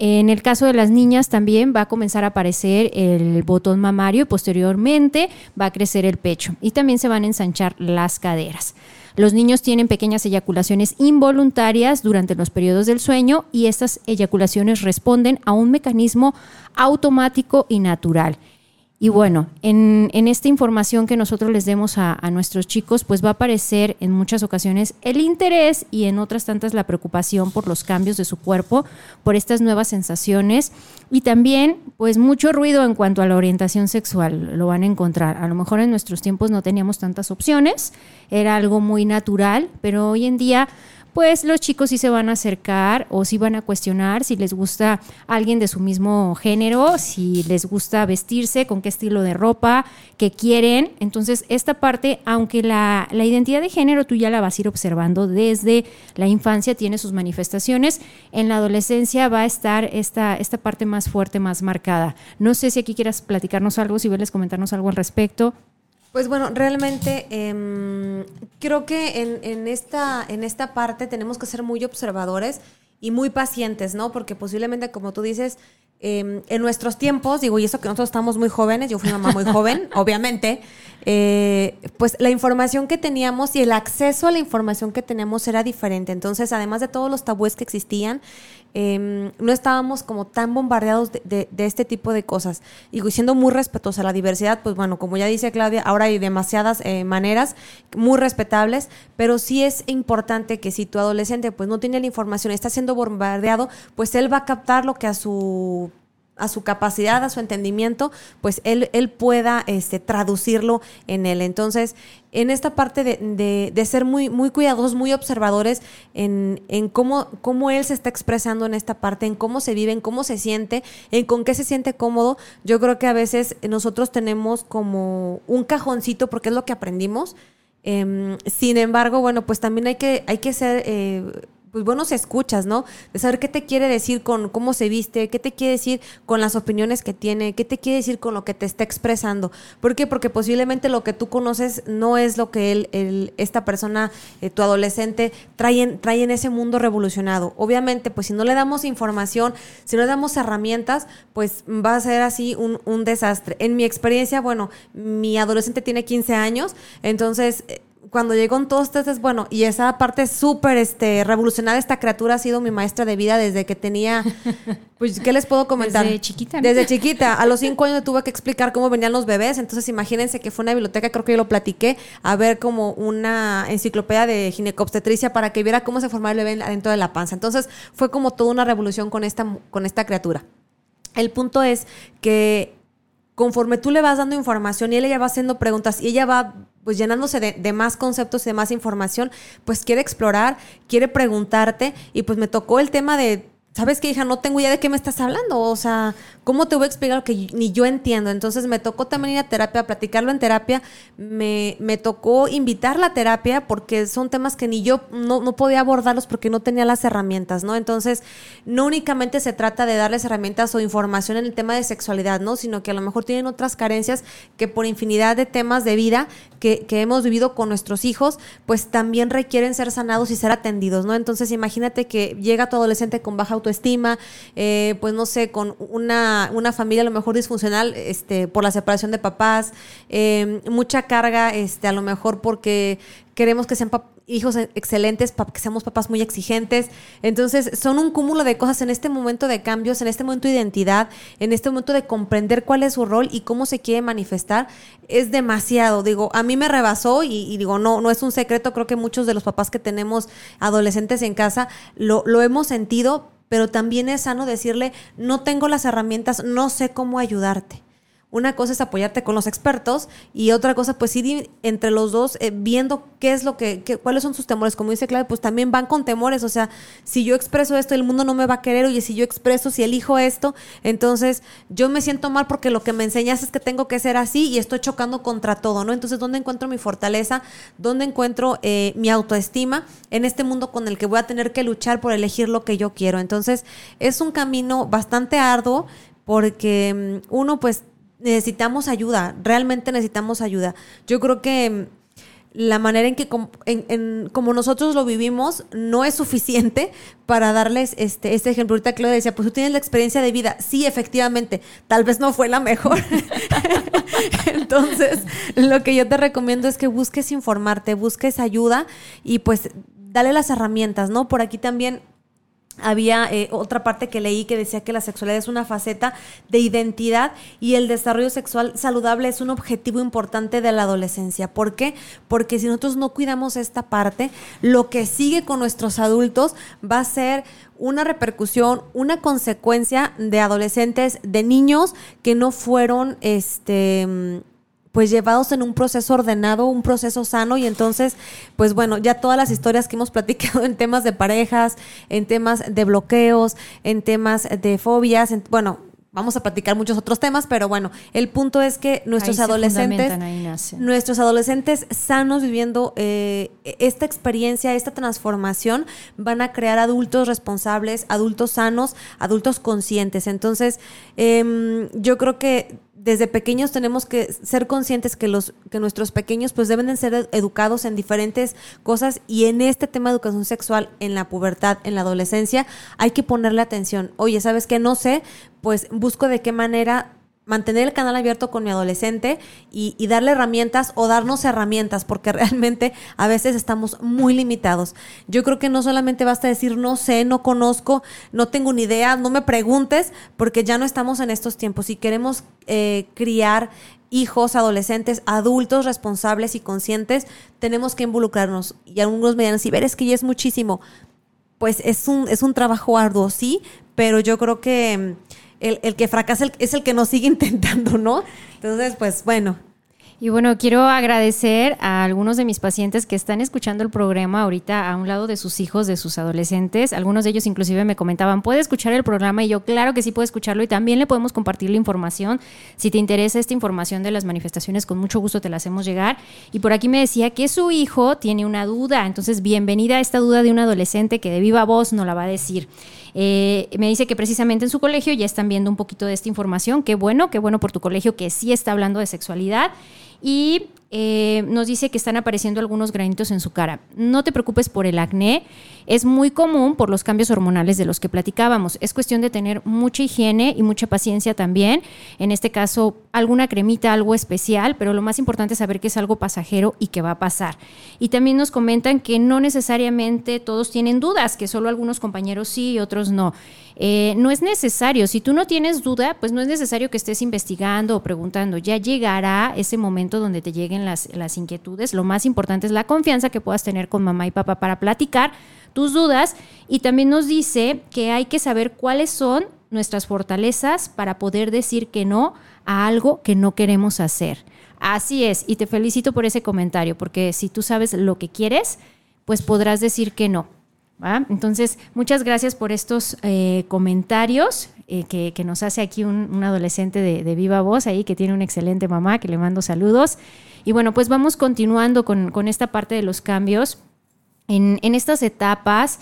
Speaker 2: En el caso de las niñas también va a comenzar a aparecer el botón mamario y posteriormente va a crecer el pecho y también se van a ensanchar las caderas. Los niños tienen pequeñas eyaculaciones involuntarias durante los periodos del sueño y estas eyaculaciones responden a un mecanismo automático y natural. Y bueno, en, esta información que nosotros les demos a, nuestros chicos, pues va a aparecer en muchas ocasiones el interés y en otras tantas la preocupación por los cambios de su cuerpo, por estas nuevas sensaciones. Y también pues mucho ruido en cuanto a la orientación sexual, lo van a encontrar. A lo mejor en nuestros tiempos no teníamos tantas opciones, era algo muy natural, pero hoy en día pues los chicos sí se van a acercar o sí van a cuestionar si les gusta alguien de su mismo género, si les gusta vestirse, con qué estilo de ropa, qué quieren. Entonces, esta parte, aunque la, la identidad de género tú ya la vas a ir observando desde la infancia, tiene sus manifestaciones, en la adolescencia va a estar esta, esta parte más fuerte, más marcada. No sé si aquí quieras platicarnos algo, si quieres comentarnos algo al respecto.
Speaker 1: Pues bueno, realmente em, creo que en, en, esta, en esta parte tenemos que ser muy observadores y muy pacientes, ¿no? Porque posiblemente, como tú dices, em, en nuestros tiempos, digo, y eso que nosotros estamos muy jóvenes, yo fui mamá muy joven, obviamente, eh, pues la información que teníamos y el acceso a la información que teníamos era diferente. Entonces, además de todos los tabúes que existían, Em, no estábamos como tan bombardeados de, este tipo de cosas. Y siendo muy respetuosa a la diversidad, pues bueno, como ya dice Claudia, ahora hay demasiadas eh, maneras muy respetables, pero sí es importante que si tu adolescente pues no tiene la información, está siendo bombardeado, pues él va a captar lo que a su a su capacidad, a su entendimiento, pues él, él pueda este, traducirlo en él. Entonces, en esta parte de, de, ser muy, muy cuidadosos, muy observadores en, en, cómo, cómo él se está expresando en esta parte, en cómo se vive, en cómo se siente, en con qué se siente cómodo, yo creo que a veces nosotros tenemos como un cajoncito porque es lo que aprendimos. Em, sin embargo, bueno, pues también hay que, hay que ser... Eh, pues buenos escuchas, ¿no? De saber qué te quiere decir con cómo se viste, qué te quiere decir con las opiniones que tiene, qué te quiere decir con lo que te está expresando. ¿Por qué? Porque posiblemente lo que tú conoces no es lo que él, esta persona, eh, tu adolescente, trae en, trae en ese mundo revolucionado. Obviamente, pues si no le damos información, si no le damos herramientas, pues va a ser así un, un desastre. En mi experiencia, bueno, mi adolescente tiene 15 años, entonces eh, cuando llegó en todos estos, bueno, y esa parte súper este, revolucionaria, esta criatura ha sido mi maestra de vida desde que tenía, pues, ¿qué les puedo comentar?
Speaker 2: Desde chiquita.
Speaker 1: Desde chiquita. A los cinco años tuve que explicar cómo venían los bebés, entonces imagínense que fue una biblioteca, creo que yo lo platiqué, a ver como una enciclopedia de ginecobstetricia para que viera cómo se formaba el bebé dentro de la panza. Entonces fue como toda una revolución con esta, con esta criatura. El punto es que conforme tú le vas dando información y ella va haciendo preguntas y ella va pues llenándose de, más conceptos y de más información, pues quiere explorar, quiere preguntarte y pues me tocó el tema de ¿sabes qué, hija? No tengo idea de qué me estás hablando. O sea, ¿cómo te voy a explicar lo que ni yo entiendo? Entonces me tocó también ir a terapia, platicarlo en terapia. Me, me tocó invitar la terapia porque son temas que ni yo no, no, podía abordarlos porque no tenía las herramientas, ¿no? Entonces, no únicamente se trata de darles herramientas o información en el tema de sexualidad, ¿no? Sino que a lo mejor tienen otras carencias que por infinidad de temas de vida que, que hemos vivido con nuestros hijos, pues también requieren ser sanados y ser atendidos, ¿no? Entonces, imagínate que llega tu adolescente con baja autoestima, eh, pues no sé, con una, una, familia a lo mejor disfuncional este, por la separación de papás, eh, mucha carga, este, a lo mejor porque queremos que sean hijos excelentes, que seamos papás muy exigentes. Entonces, son un cúmulo de cosas en este momento de cambios, en este momento de identidad, en este momento de comprender cuál es su rol y cómo se quiere manifestar. Es demasiado. Digo, a mí me rebasó y, digo, no, no es un secreto. Creo que muchos de los papás que tenemos adolescentes en casa lo, lo hemos sentido, pero también es sano decirle, no tengo las herramientas, no sé cómo ayudarte. Una cosa es apoyarte con los expertos y otra cosa, pues ir entre los dos eh, viendo qué es lo que, cuáles son sus temores. Como dice Clave, pues también van con temores. O sea, si yo expreso esto, el mundo no me va a querer. Oye, si yo expreso, si elijo esto, entonces yo me siento mal porque lo que me enseñas es que tengo que ser así y estoy chocando contra todo, ¿no? Entonces, ¿dónde encuentro mi fortaleza? ¿Dónde encuentro eh, mi autoestima en este mundo con el que voy a tener que luchar por elegir lo que yo quiero? Entonces, es un camino bastante arduo porque mm, uno, pues, necesitamos ayuda, realmente necesitamos ayuda. Yo creo que mm, la manera en que como nosotros lo vivimos no es suficiente para darles este, este ejemplo. Ahorita Claudia decía, pues tú tienes la experiencia de vida. Sí, efectivamente, tal vez no fue la mejor. Entonces, lo que yo te recomiendo es que busques informarte, busques ayuda y pues dale las herramientas, ¿no? Por aquí también había eh, otra parte que leí que decía que la sexualidad es una faceta de identidad y el desarrollo sexual saludable es un objetivo importante de la adolescencia. ¿Por qué? Porque si nosotros no cuidamos esta parte, lo que sigue con nuestros adultos va a ser una repercusión, una consecuencia de adolescentes, de niños que no fueron este pues llevados en un proceso ordenado, un proceso sano y entonces, pues bueno, ya todas las historias que hemos platicado en temas de parejas, en temas de bloqueos, en temas de fobias, bueno, vamos a platicar muchos otros temas, pero bueno, el punto es que nuestros adolescentes, nuestros adolescentes sanos viviendo eh, esta experiencia, esta transformación, van a crear adultos responsables, adultos sanos, adultos conscientes. Entonces, em, yo creo que desde pequeños tenemos que ser conscientes que los que nuestros pequeños pues deben de ser educados en diferentes cosas y en este tema de educación sexual en la pubertad, en la adolescencia, hay que ponerle atención. Oye, ¿sabes qué? No sé, pues busco de qué manera mantener el canal abierto con mi adolescente y, darle herramientas o darnos herramientas, porque realmente a veces estamos muy limitados. Yo creo que no solamente basta decir no sé, no conozco, no tengo ni idea, no me preguntes, porque ya no estamos en estos tiempos. Si queremos eh, criar hijos, adolescentes, adultos responsables y conscientes, tenemos que involucrarnos. Y algunos me dirán, si ver, es que ya es muchísimo. Pues es un, es un trabajo arduo, sí, pero yo creo que el, que fracasa es el que no sigue intentando, ¿no? Entonces, pues bueno,
Speaker 2: y bueno, quiero agradecer a algunos de mis pacientes que están escuchando el programa ahorita a un lado de sus hijos, de sus adolescentes. Algunos de ellos inclusive me comentaban, ¿puede escuchar el programa? Y yo, claro que sí puedo escucharlo y también le podemos compartir la información. Si te interesa esta información de las manifestaciones, con mucho gusto te la hacemos llegar. Y por aquí me decía que su hijo tiene una duda. Entonces, bienvenida a esta duda de un adolescente que de viva voz no la va a decir. Eh, me dice que precisamente en su colegio ya están viendo un poquito de esta información. Qué bueno, qué bueno por tu colegio que sí está hablando de sexualidad. Y eh, nos dice que están apareciendo algunos granitos en su cara. No te preocupes por el acné, es muy común por los cambios hormonales de los que platicábamos. Es cuestión de tener mucha higiene y mucha paciencia también. En este caso, alguna cremita, algo especial, pero lo más importante es saber que es algo pasajero y que va a pasar. Y también nos comentan que no necesariamente todos tienen dudas, que solo algunos compañeros sí y otros no. Eh, no es necesario, si tú no tienes duda, pues no es necesario que estés investigando o preguntando. Ya llegará ese momento donde te lleguen las, las inquietudes. Lo más importante es la confianza que puedas tener con mamá y papá para platicar tus dudas. Y también nos dice que hay que saber cuáles son nuestras fortalezas para poder decir que no a algo que no queremos hacer. Así es, y te felicito por ese comentario, porque si tú sabes lo que quieres, pues podrás decir que no. Entonces, muchas gracias por estos eh, comentarios eh, que, nos hace aquí un, adolescente de, viva voz ahí que tiene una excelente mamá, que le mando saludos. Y bueno, pues vamos continuando con, esta parte de los cambios. En, en estas etapas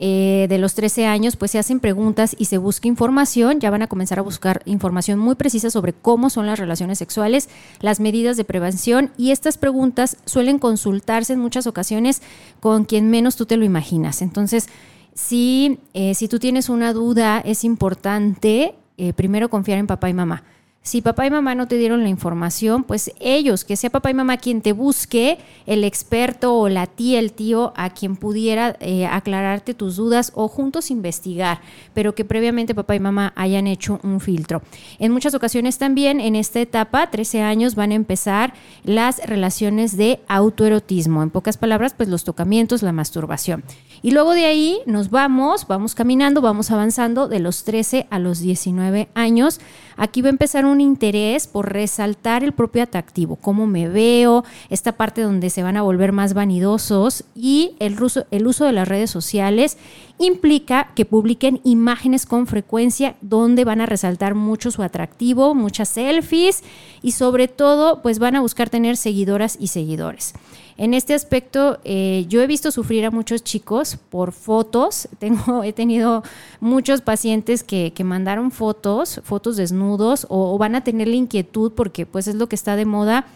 Speaker 2: eh, de los 13 años, pues se hacen preguntas y se busca información. Ya van a comenzar a buscar información muy precisa sobre cómo son las relaciones sexuales, las medidas de prevención y estas preguntas suelen consultarse en muchas ocasiones con quien menos tú te lo imaginas. Entonces, si, eh, si tú tienes una duda, es importante eh, primero confiar en papá y mamá si papá y mamá no te dieron la información, pues ellos, que sea papá y mamá quien te busque, el experto o la tía, el tío, a quien pudiera eh, aclararte tus dudas o juntos investigar, pero que previamente papá y mamá hayan hecho un filtro. En muchas ocasiones también en esta etapa, 13 años, van a empezar las relaciones de autoerotismo. En pocas palabras, pues los tocamientos, la masturbación. Y luego de ahí nos vamos, vamos caminando, vamos avanzando de los 13 a los 19 años. Aquí va a empezar un interés por resaltar el propio atractivo, cómo me veo, esta parte donde se van a volver más vanidosos y el el uso de las redes sociales implica que publiquen imágenes con frecuencia donde van a resaltar mucho su atractivo, muchas selfies y sobre todo pues van a buscar tener seguidoras y seguidores. En este aspecto, eh, yo he visto sufrir a muchos chicos por fotos. Tengo, he tenido muchos pacientes que, mandaron fotos, fotos desnudos, o, van a tener la inquietud porque pues es lo que está de moda.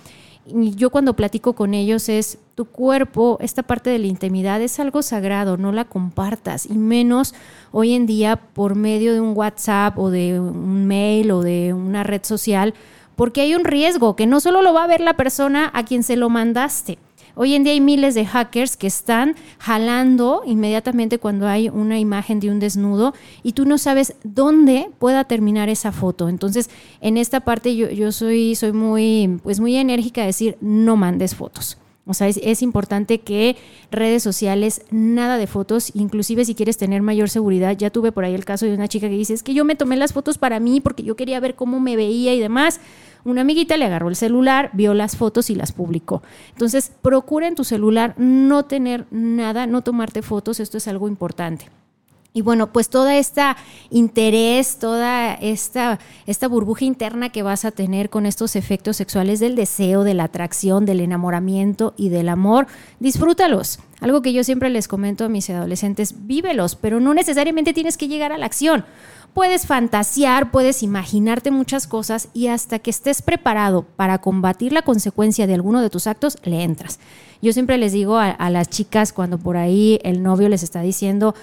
Speaker 2: Y yo cuando platico con ellos es, tu cuerpo, esta parte de la intimidad es algo sagrado, no la compartas, y menos hoy en día por medio de un WhatsApp o de un mail o de una red social, porque hay un riesgo que no solo lo va a ver la persona a quien se lo mandaste, Hoy en día hay miles de hackers que están jalando inmediatamente cuando hay una imagen de un desnudo y tú no sabes dónde pueda terminar esa foto. Entonces, en esta parte yo, soy, soy muy, pues muy enérgica a decir, no mandes fotos. O sea, es, es, importante que redes sociales, nada de fotos, inclusive si quieres tener mayor seguridad. Ya tuve por ahí el caso de una chica que dice, es que yo me tomé las fotos para mí porque yo quería ver cómo me veía y demás. Una amiguita le agarró el celular, vio las fotos y las publicó. Entonces, procura en tu celular no tener nada, no tomarte fotos, esto es algo importante. Y bueno, pues toda esta interés, toda esta, esta burbuja interna que vas a tener con estos efectos sexuales del deseo, de la atracción, del enamoramiento y del amor, disfrútalos. Algo que yo siempre les comento a mis adolescentes, vívelos, pero no necesariamente tienes que llegar a la acción. Puedes fantasear, puedes imaginarte muchas cosas y hasta que estés preparado para combatir la consecuencia de alguno de tus actos, le entras. Yo siempre les digo a, a las chicas cuando por ahí el novio les está diciendo,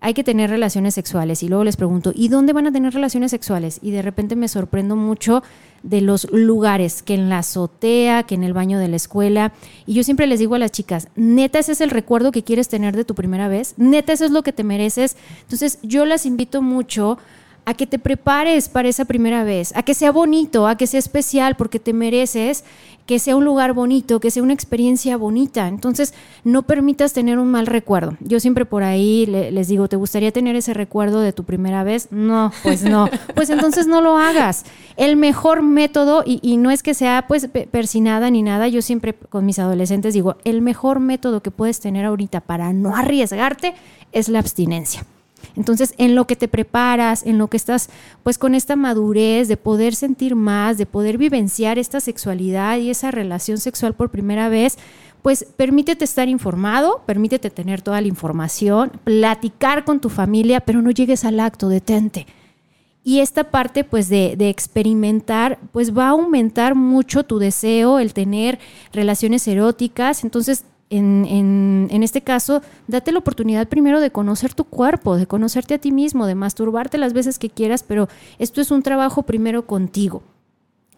Speaker 2: hay que tener relaciones sexuales. Y luego les pregunto, ¿y dónde van a tener relaciones sexuales? Y de repente me sorprendo mucho de los lugares, que en la azotea, que en el baño de la escuela. Y yo siempre les digo a las chicas, neta, ese es el recuerdo que quieres tener de tu primera vez, neta, eso es lo que te mereces. Entonces yo las invito mucho a que te prepares para esa primera vez, a que sea bonito, a que sea especial, porque te mereces que sea un lugar bonito, que sea una experiencia bonita. Entonces, no permitas tener un mal recuerdo. Yo siempre por ahí les digo, ¿te gustaría tener ese recuerdo de tu primera vez? No, pues no. Pues entonces no lo hagas. El mejor método, y, y no es que sea pues persinada ni nada, yo siempre con mis adolescentes digo, el mejor método que puedes tener ahorita para no arriesgarte es la abstinencia. Entonces, en lo que te preparas, en lo que estás pues con esta madurez de poder sentir más, de poder vivenciar esta sexualidad y esa relación sexual por primera vez, pues permítete estar informado, permítete tener toda la información, platicar con tu familia, pero no llegues al acto, detente. Y esta parte pues de, de, experimentar pues va a aumentar mucho tu deseo, el tener relaciones eróticas. Entonces en, en, este caso, date la oportunidad primero de conocer tu cuerpo, de conocerte a ti mismo, de masturbarte las veces que quieras, pero esto es un trabajo primero contigo.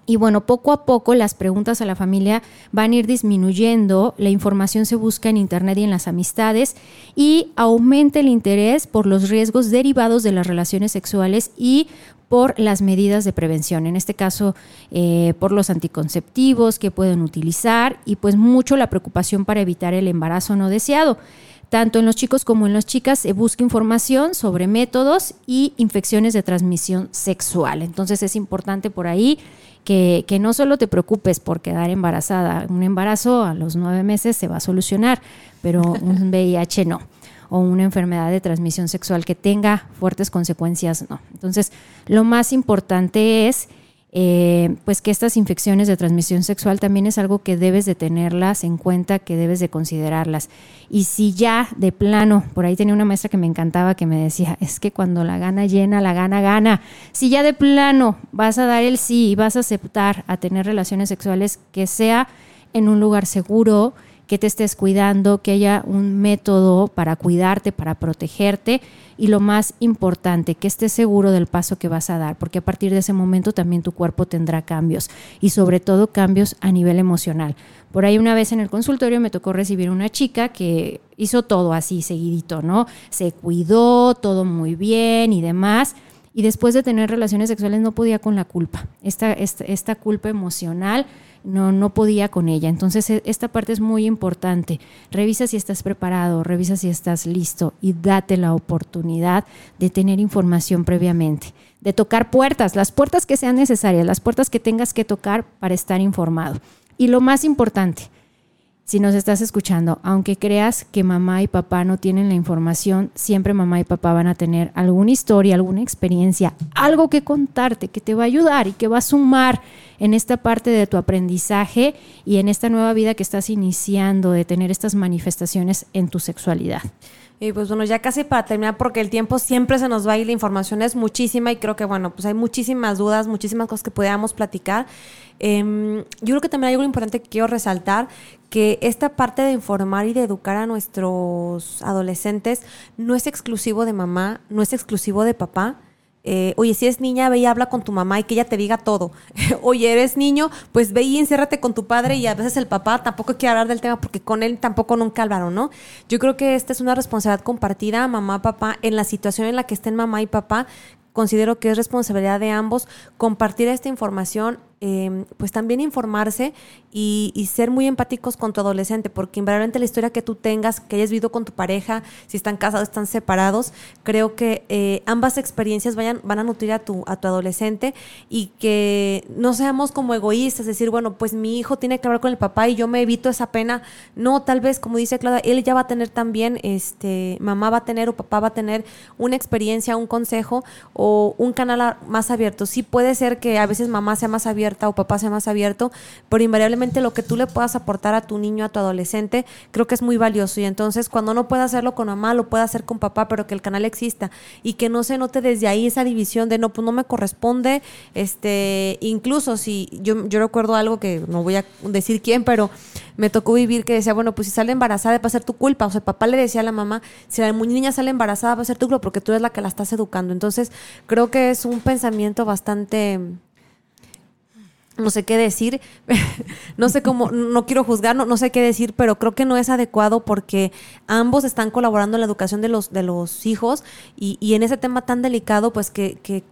Speaker 2: Y bueno, poco a poco las preguntas a la familia van a ir disminuyendo, la información se busca en Internet y en las amistades y aumenta el interés por los riesgos derivados de las relaciones sexuales y por las medidas de prevención, en este caso eh, por los anticonceptivos que pueden utilizar y pues mucho la preocupación para evitar el embarazo no deseado. Tanto en los chicos como en las chicas se busca información sobre métodos y infecciones de transmisión sexual. Entonces es importante por ahí que, que, no solo te preocupes por quedar embarazada, un embarazo a los nueve meses se va a solucionar, pero un VIH no o una enfermedad de transmisión sexual que tenga fuertes consecuencias, no. Entonces, lo más importante es eh, pues que estas infecciones de transmisión sexual también es algo que debes de tenerlas en cuenta, que debes de considerarlas. Y si ya de plano, por ahí tenía una maestra que me encantaba que me decía, es que cuando la gana llena, la gana gana. Si ya de plano vas a dar el sí y vas a aceptar a tener relaciones sexuales, que sea en un lugar seguro, que te estés cuidando, que haya un método para cuidarte, para protegerte y lo más importante, que estés seguro del paso que vas a dar, porque a partir de ese momento también tu cuerpo tendrá cambios y sobre todo cambios a nivel emocional. Por ahí una vez en el consultorio me tocó recibir una chica que hizo todo así seguidito, ¿no? Se cuidó, todo muy bien y demás. Y después de tener relaciones sexuales no podía con la culpa, esta, esta, esta culpa emocional no, no podía con ella. Entonces, e, esta parte es muy importante. Revisa si estás preparado, revisa si estás listo y date la oportunidad de tener información previamente, de tocar puertas, las puertas que sean necesarias, las puertas que tengas que tocar para estar informado. Y lo más importante, si nos estás escuchando, aunque creas que mamá y papá no tienen la información, siempre mamá y papá van a tener alguna historia, alguna experiencia, algo que contarte que te va a ayudar y que va a sumar en esta parte de tu aprendizaje y en esta nueva vida que estás iniciando de tener estas manifestaciones en tu sexualidad.
Speaker 1: Y pues bueno, ya casi para terminar, porque el tiempo siempre se nos va y la información es muchísima y creo que bueno, pues hay muchísimas dudas, muchísimas cosas que podamos platicar. Em, yo creo que también hay algo importante que quiero resaltar, que esta parte de informar y de educar a nuestros adolescentes no es exclusivo de mamá, no es exclusivo de papá eh, oye, si es niña, ve y habla con tu mamá y que ella te diga todo. oye, eres niño, pues ve y enciérrate con tu padre y a veces el papá tampoco quiere hablar del tema porque con él tampoco nunca hablaron, ¿no? Yo creo que esta es una responsabilidad compartida, mamá, papá, en la situación en la que estén mamá y papá, considero que es responsabilidad de ambos compartir esta información, Em, pues también informarse y, ser muy empáticos con tu adolescente, porque invariablemente la historia que tú tengas, que hayas vivido con tu pareja, si están casados, están separados, creo que eh, ambas experiencias vayan, van a nutrir a tu, a tu adolescente y que no seamos como egoístas, decir, bueno, pues mi hijo tiene que hablar con el papá y yo me evito esa pena. No, tal vez, como dice Claudia, él ya va a tener también, este, mamá va a tener o papá va a tener una experiencia, un consejo o un canal más abierto. Sí puede ser que a veces mamá sea más abierta o papá sea más abierto, pero invariablemente lo que tú le puedas aportar a tu niño, a tu adolescente, creo que es muy valioso. Y entonces cuando no pueda hacerlo con mamá, lo puede hacer con papá, pero que el canal exista y que no se note desde ahí esa división de no, pues no me corresponde, este, incluso si yo, yo recuerdo algo que no voy a decir quién, pero me tocó vivir que decía, bueno, pues si sale embarazada va a ser tu culpa. O sea, el papá le decía a la mamá, si la niña sale embarazada va a ser tu culpa porque tú eres la que la estás educando. Entonces, creo que es un pensamiento bastante no sé qué decir, no sé cómo, no quiero juzgar, no, no, sé qué decir, pero creo que no es adecuado porque ambos están colaborando en la educación de los, de los hijos y, y en ese tema tan delicado, pues que, que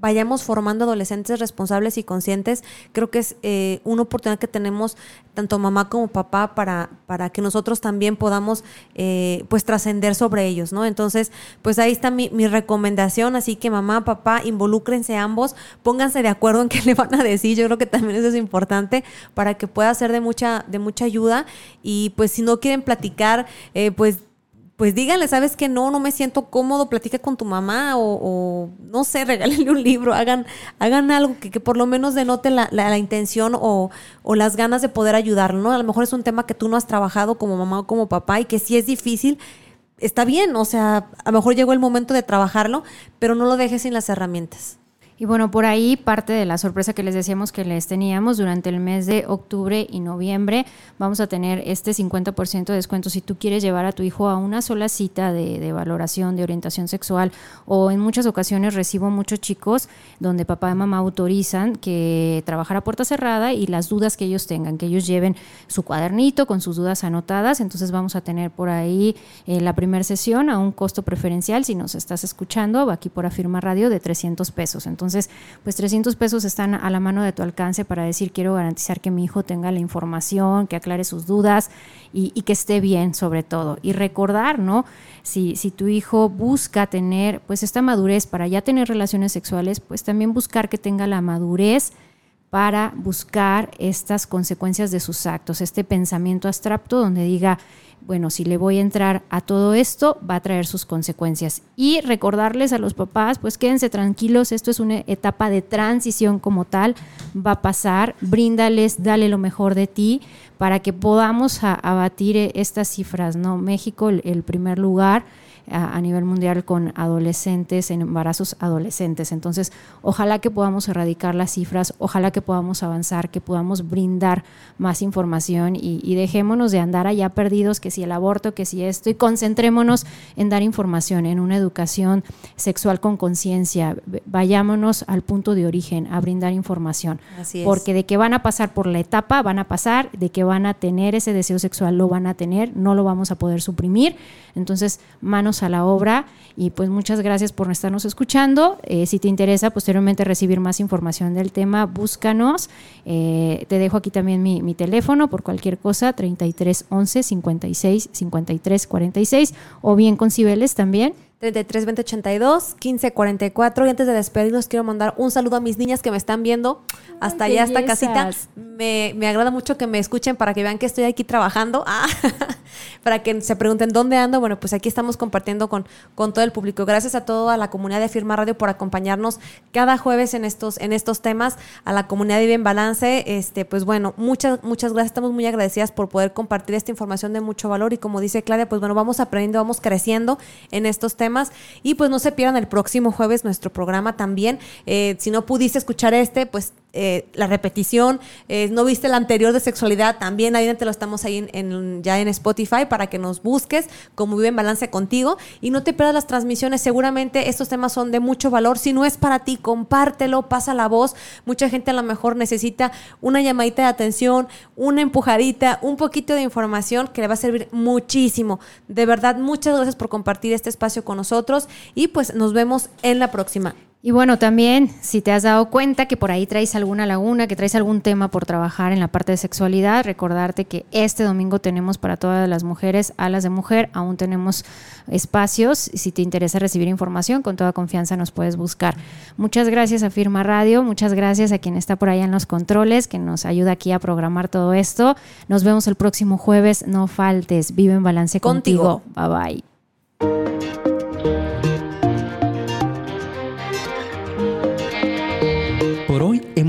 Speaker 1: vayamos formando adolescentes responsables y conscientes, creo que es eh, una oportunidad que tenemos tanto mamá como papá para, para que nosotros también podamos eh, pues trascender sobre ellos, ¿no? Entonces, pues ahí está mi, mi, recomendación, así que mamá, papá, involúcrense ambos, pónganse de acuerdo en qué le van a decir, yo creo que también eso es importante para que pueda ser de mucha, de mucha ayuda y pues si no quieren platicar, eh, pues pues díganle, sabes que no, no me siento cómodo, platica con tu mamá o, no sé, regálenle un libro, hagan, hagan algo que, por lo menos denote la, la, intención o, o, las ganas de poder ayudarlo, ¿no? A lo mejor es un tema que tú no has trabajado como mamá o como papá y que sí es difícil, está bien, o sea, a lo mejor llegó el momento de trabajarlo, pero no lo dejes sin las herramientas.
Speaker 2: Y bueno, por ahí parte de la sorpresa que les decíamos que les teníamos durante el mes de octubre y noviembre, vamos a tener este 50% de descuento si tú quieres llevar a tu hijo a una sola cita de, valoración, de orientación sexual, o en muchas ocasiones recibo muchos chicos donde papá y mamá autorizan que trabajar a puerta cerrada y las dudas que ellos tengan, que ellos lleven su cuadernito con sus dudas anotadas, entonces vamos a tener por ahí eh, la primera sesión a un costo preferencial, si nos estás escuchando, aquí por Afirma Radio, de 300 pesos. Entonces, entonces, pues 300 pesos están a la mano de tu alcance para decir, quiero garantizar que mi hijo tenga la información, que aclare sus dudas y, que esté bien sobre todo. Y recordar, ¿no? Si, si tu hijo busca tener pues esta madurez para ya tener relaciones sexuales, pues también buscar que tenga la madurez para buscar estas consecuencias de sus actos, este pensamiento abstracto donde diga, bueno, si le voy a entrar a todo esto, va a traer sus consecuencias. Y recordarles a los papás, pues quédense tranquilos, esto es una etapa de transición como tal, va a pasar, bríndales, dale lo mejor de ti para que podamos abatir estas cifras, ¿no? México, el, primer lugar, a, nivel mundial con adolescentes, en embarazos adolescentes. Entonces, ojalá que podamos erradicar las cifras, ojalá que podamos avanzar, que podamos brindar más información y, y dejémonos de andar allá perdidos, que si el aborto, que si esto, y concentrémonos en dar información, en una educación sexual con conciencia. Vayámonos al punto de origen, a brindar información. Porque de que van a pasar por la etapa, van a pasar, de que van a tener ese deseo sexual, lo van a tener, no lo vamos a poder suprimir. Entonces, manos a la obra y pues muchas gracias por estarnos escuchando. Eh, si te interesa posteriormente recibir más información del tema, búscanos. Eh, te dejo aquí también mi, mi, teléfono por cualquier cosa, 33 11 56 53 46 o bien con Cibeles también
Speaker 1: 33 20 82 15 44 y antes de despedirnos quiero mandar un saludo a mis niñas que me están viendo. Hasta allá hasta casita. Me, me, agrada mucho que me escuchen para que vean que estoy aquí trabajando. Ah, para que se pregunten dónde ando. Bueno pues aquí estamos compartiendo con, con todo el público. Gracias a toda la comunidad de Firma Radio por acompañarnos cada jueves en estos en estos temas. A la comunidad de Bien Balance este pues bueno muchas muchas gracias. Estamos muy agradecidas por poder compartir esta información de mucho valor. Y como dice Claudia pues bueno vamos aprendiendo vamos creciendo en estos temas y pues no se pierdan el próximo jueves nuestro programa también. Eh, si no pudiste escuchar este, pues eh, la repetición, eh, no viste el anterior de sexualidad, también ahí te lo estamos ahí en, ya en Spotify para que nos busques como Vive en Balance contigo y no te pierdas las transmisiones. Seguramente estos temas son de mucho valor. Si no es para ti, compártelo, pasa la voz. Mucha gente a lo mejor necesita una llamadita de atención, una empujadita, un poquito de información que le va a servir muchísimo. De verdad, muchas gracias por compartir este espacio con nosotros y pues nos vemos en la próxima.
Speaker 2: Y bueno, también si te has dado cuenta que por ahí traes alguna laguna, que traes algún tema por trabajar en la parte de sexualidad, recordarte que este domingo tenemos para todas las mujeres alas de mujer, aún tenemos espacios. Si te interesa recibir información, con toda confianza nos puedes buscar. Muchas gracias a Firma Radio, muchas gracias a quien está por allá en los controles, que nos ayuda aquí a programar todo esto. Nos vemos el próximo jueves, no faltes, vive en balance contigo. Bye bye.